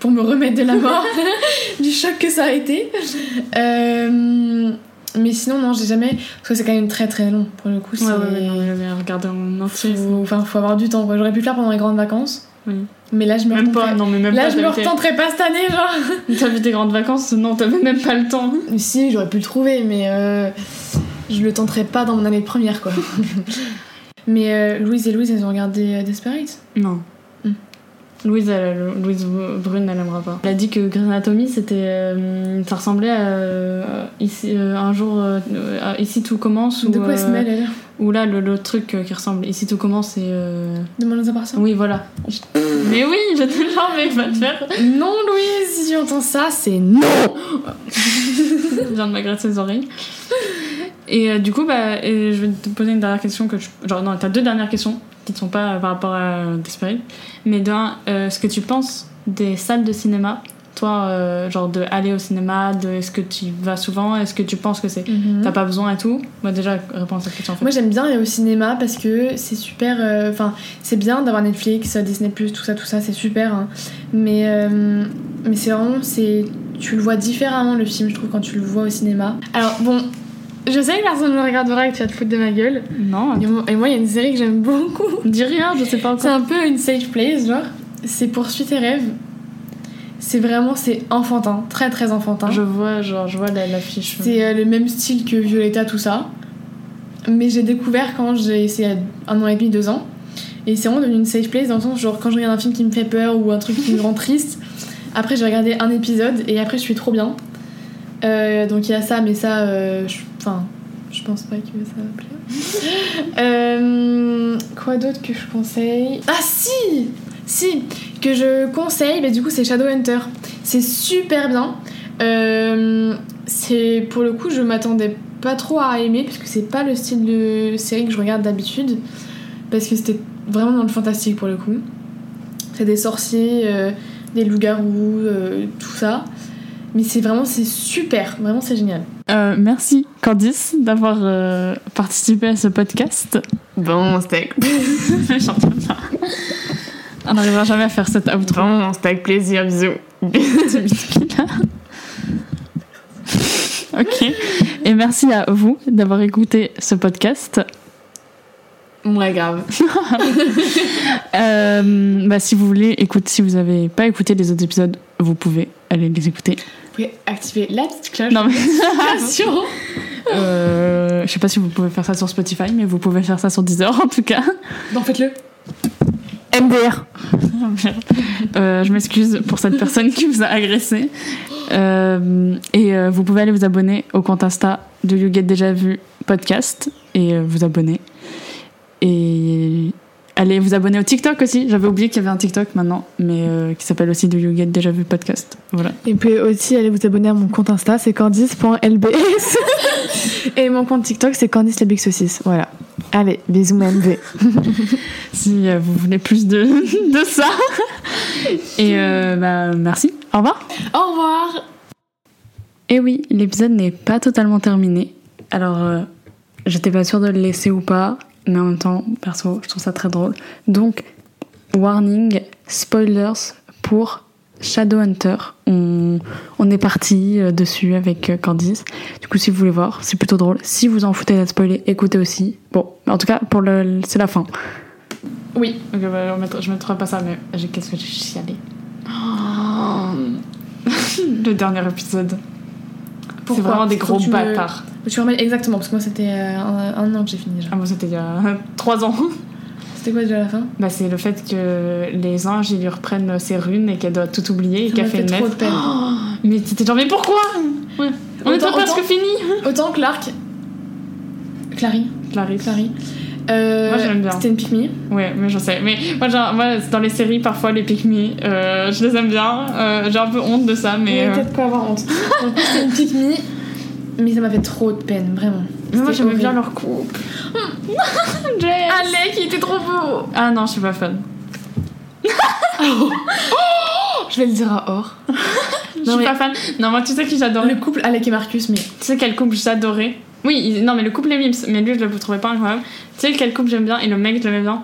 Pour me remettre de la mort. du choc que ça a été. Euh, mais sinon, non, j'ai jamais. Parce que c'est quand même très très long pour le coup. Ouais, non, j'avais regardé en entier. Faut, enfin, faut avoir du temps. J'aurais pu le faire pendant les grandes vacances. Oui. Mais là, je me Même pas, retenterai- non mais même Là, pas. je me retenterai pas cette année, genre. T'as vu tes grandes vacances Non, t'avais même pas le temps. Mais si, j'aurais pu le trouver, mais euh, je le tenterai pas dans mon année de première, quoi. mais euh, Louise et Louise, elles ont regardé euh, Desperate? Non. Louise, elle- Louise Brune, elle aimera pas. Elle a dit que Grey's Anatomy, c'était, euh, ça ressemblait à euh, ici, euh, un jour, ici tout commence. De ou, quoi elle se mêle, elle Ou là, le, le truc qui ressemble. Ici tout commence, euh, Demande aux appartements. Oui, voilà. mais oui, je te genre, mais va te faire. Non, Louise, si tu entends ça, c'est non Je viens de m'agresser les oreilles. Et du coup, bah, et je vais te poser une dernière question que je... Genre, non, t'as deux dernières questions qui ne sont pas par rapport à Desperate. Mais d'un, euh, ce que tu penses des salles de cinéma Toi, euh, genre de aller au cinéma, de est-ce que tu y vas souvent Est-ce que tu penses que c'est... T'as pas besoin et tout? Bah déjà, réponds à cette question en fait. Moi j'aime bien aller au cinéma parce que c'est super. euh, Enfin, c'est bien d'avoir Netflix, Disney, tout ça, tout ça, c'est super. hein. Mais, euh, mais c'est vraiment. c'est Tu le vois différemment le film, je trouve, quand tu le vois au cinéma. Alors bon, je sais que personne ne me regardera et que tu vas te foutre de ma gueule. Non, Et moi, il y a une série que j'aime beaucoup. dis rien, je sais pas C'est encore. un peu une safe place, genre. C'est Poursuite tes rêves. C'est vraiment, c'est enfantin, très très enfantin. Je vois, genre, je vois la- l'affiche. C'est euh, le même style que Violetta, tout ça. Mais j'ai découvert quand j'ai essayé un an et demi, deux ans. Et c'est vraiment devenu une safe place dans le sens, genre, quand je regarde un film qui me fait peur ou un truc qui me rend triste, après j'ai regardé un épisode et après je suis trop bien. Euh, donc il y a ça, mais ça, euh, enfin, je pense pas que ça va plaire. Euh, quoi d'autre que je conseille? Ah si Si Que je conseille, bah, du coup c'est Shadowhunter. C'est super bien. C'est pour le coup, je m'attendais pas trop à aimer parce que c'est pas le style de série que je regarde d'habitude parce que c'était vraiment dans le fantastique pour le coup. C'est des sorciers, des loups-garous, tout ça. Mais c'est vraiment, c'est super, vraiment c'est génial. Euh, merci Candice d'avoir euh, participé à ce podcast. Bon, c'était. On n'arrivera jamais à faire cette outro. Bon, c'était avec plaisir, bisous. ok. Et merci à vous d'avoir écouté ce podcast. Ouais, grave. Euh, bah, si vous voulez, écoute, si vous n'avez pas écouté les autres épisodes, vous pouvez aller les écouter. Vous pouvez activer la petite cloche. Non, mais euh, je sais pas si vous pouvez faire ça sur Spotify, mais vous pouvez faire ça sur Deezer en tout cas. Non, faites-le. MDR. Euh, je m'excuse pour cette personne qui vous a agressé. Euh, et euh, vous pouvez aller vous abonner au compte Insta de You Get Déjà Vu podcast et euh, vous abonner. Et allez vous abonner au TikTok aussi. J'avais oublié qu'il y avait un TikTok maintenant, mais euh, qui s'appelle aussi de You Get Déjà Vu podcast. Voilà. Et vous pouvez aussi aller vous abonner à mon compte Insta, c'est candice.lbs. Et mon compte TikTok, c'est Candice la Big Saucisse. Voilà. Allez, bisous, MV. Si euh, vous voulez plus de, de ça. Et euh, bah, merci. Au revoir. Au revoir Et oui, l'épisode n'est pas totalement terminé. Alors, euh, j'étais pas sûre de le laisser ou pas, mais en même temps, perso, je trouve ça très drôle. Donc, warning, spoilers pour Shadowhunter. On, on est parti euh, dessus avec euh, Candice. Du coup, si vous voulez voir, c'est plutôt drôle. Si vous en foutez d'être spoilé, écoutez aussi. Bon, en tout cas, pour le, c'est la fin. Oui. Bah, je mettrai pas ça, mais qu'est-ce que j'ai chialé. le dernier épisode. C'est vraiment des gros me- bâtards. Tu remets exactement, parce que moi c'était euh, un, un an que j'ai fini déjà. Ah, moi, c'était il y a 3 ans. C'était quoi déjà la fin? Bah, c'est le fait que les anges, ils lui reprennent ses runes et qu'elle doit tout oublier et qu'elle fait fait une trop lettre. de peine. Oh, mais c'était genre, mais pourquoi? Ouais. On est Autant- presque autant- fini Autant Clark. Clary. Clarisse. Clary. Euh, Moi, j'aime bien. C'était une pick me. Ouais, mais je sais. Mais moi, genre, moi, dans les séries, parfois, les pick me, euh, je les aime bien. Euh, j'ai un peu honte de ça, mais. Peut-être pas avoir honte. C'était une pick me. Mais ça m'a fait trop de peine, vraiment. mais moi, j'aimais bien leur couple. Jess. Alec, il était trop beau Ah non, je suis pas fan. Je vais le dire à Or. Je suis mais- pas fan. Non, moi, tu sais qui j'adorais? Le couple Alec et Marcus, mais Tu sais quel couple j'adorais? Oui, il- non, mais le couple les Mims, mais lui, je le trouvais pas incroyable. Tu sais quel couple j'aime bien et le mec, je l'aimais bien?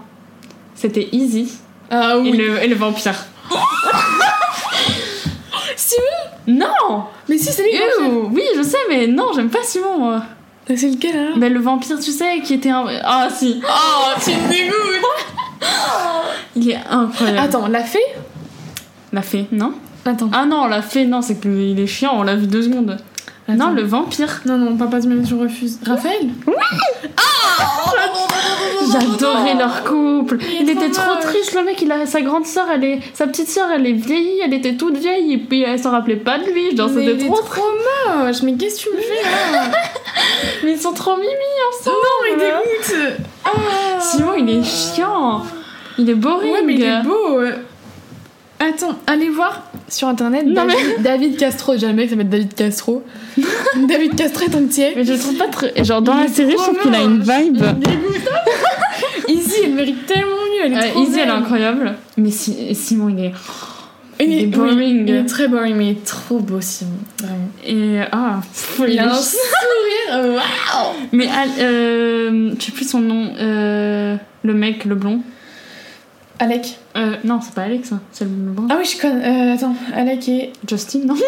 C'était Easy Ah et, le, et le vampire. Simon Non Mais si, c'est lui Oui, je sais, mais non, j'aime pas Simon, moi. C'est lequel alors? Mais le vampire, tu sais, qui était un. Ah, si Oh, tu me dégoûtes Il est incroyable. Attends, la fée? La fée, non? Attends. Ah non, la fée, non, c'est qu'il est chiant, on l'a vu deux secondes. Attends. Non, le vampire. Non, non, papa, je refuse. Raphaël J'adorais leur couple. Il Il, est trop était trop triste, le mec. Il a sa grande sœur, elle est, sa petite sœur, elle est vieillie, elle était toute vieille et puis elle s'en rappelait pas de lui. Genre Mais c'était est trop. trop moche Mais qu'est-ce que tu me fais là Mais ils sont trop mimi ensemble. Non, il dégoûte Ah. Simon, il est chiant. Il est boring. Ouais, mais il est beau. Attends, allez voir sur internet Non, David, David Castro. Jamais ça mettre David Castro. David Castro est petit Mais je le trouve pas très. Genre dans Il la série, je trouve qu'il a une vibe. Il. Izzy, elle mérite tellement mieux. Elle est Euh, trop Izzy, elle est incroyable. Mais si- Simon, il est. Il il est boring. il est très boring, mais il est trop beau, Simon. Vraiment. Et. Ah, pff, Il est a un sourire. waouh. Mais euh, je sais plus son nom. euh, le mec, le blond? Alec. Euh, non, c'est pas Alex, hein, c'est le blond. Ah oui, je connais. Euh, attends, Alec et. Justin, non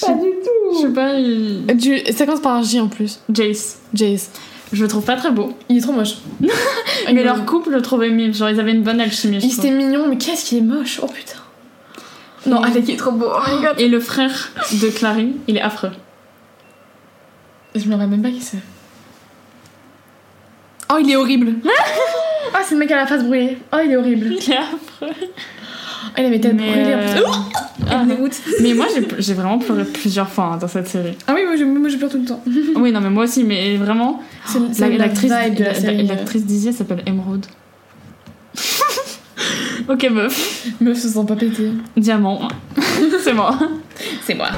Pas du tout. Je sais pas. il- Du... Ça commence par un J en plus. Jace. Jace. Je le trouve pas très beau. Il est trop moche. Mais leur couple, je le trouvais mime. Genre, ils avaient une bonne alchimie. Il était mignon, mais qu'est-ce qu'il est moche. Oh putain. Non, Et- Alec il est trop beau. Oh my god. Et le frère de Clary, il est affreux. Je me rappelle même pas qui c'est. Oh, il est horrible. Ah, c'est le mec à la face brûlée. Oh, il est horrible. Il est affreux. Ah, il avait tête Mais, brûlée en euh, plus. Oh, ah. Mais moi, j'ai vraiment pleuré plusieurs fois hein, dans cette série. Ah oui, moi je, moi, je pleure tout le temps. Oui, non, mais moi aussi, mais vraiment. L'actrice la euh. l'actrice elle s'appelle Emerald. ok, meuf. Meuf se sent pas péter. Diamant. C'est moi. C'est moi.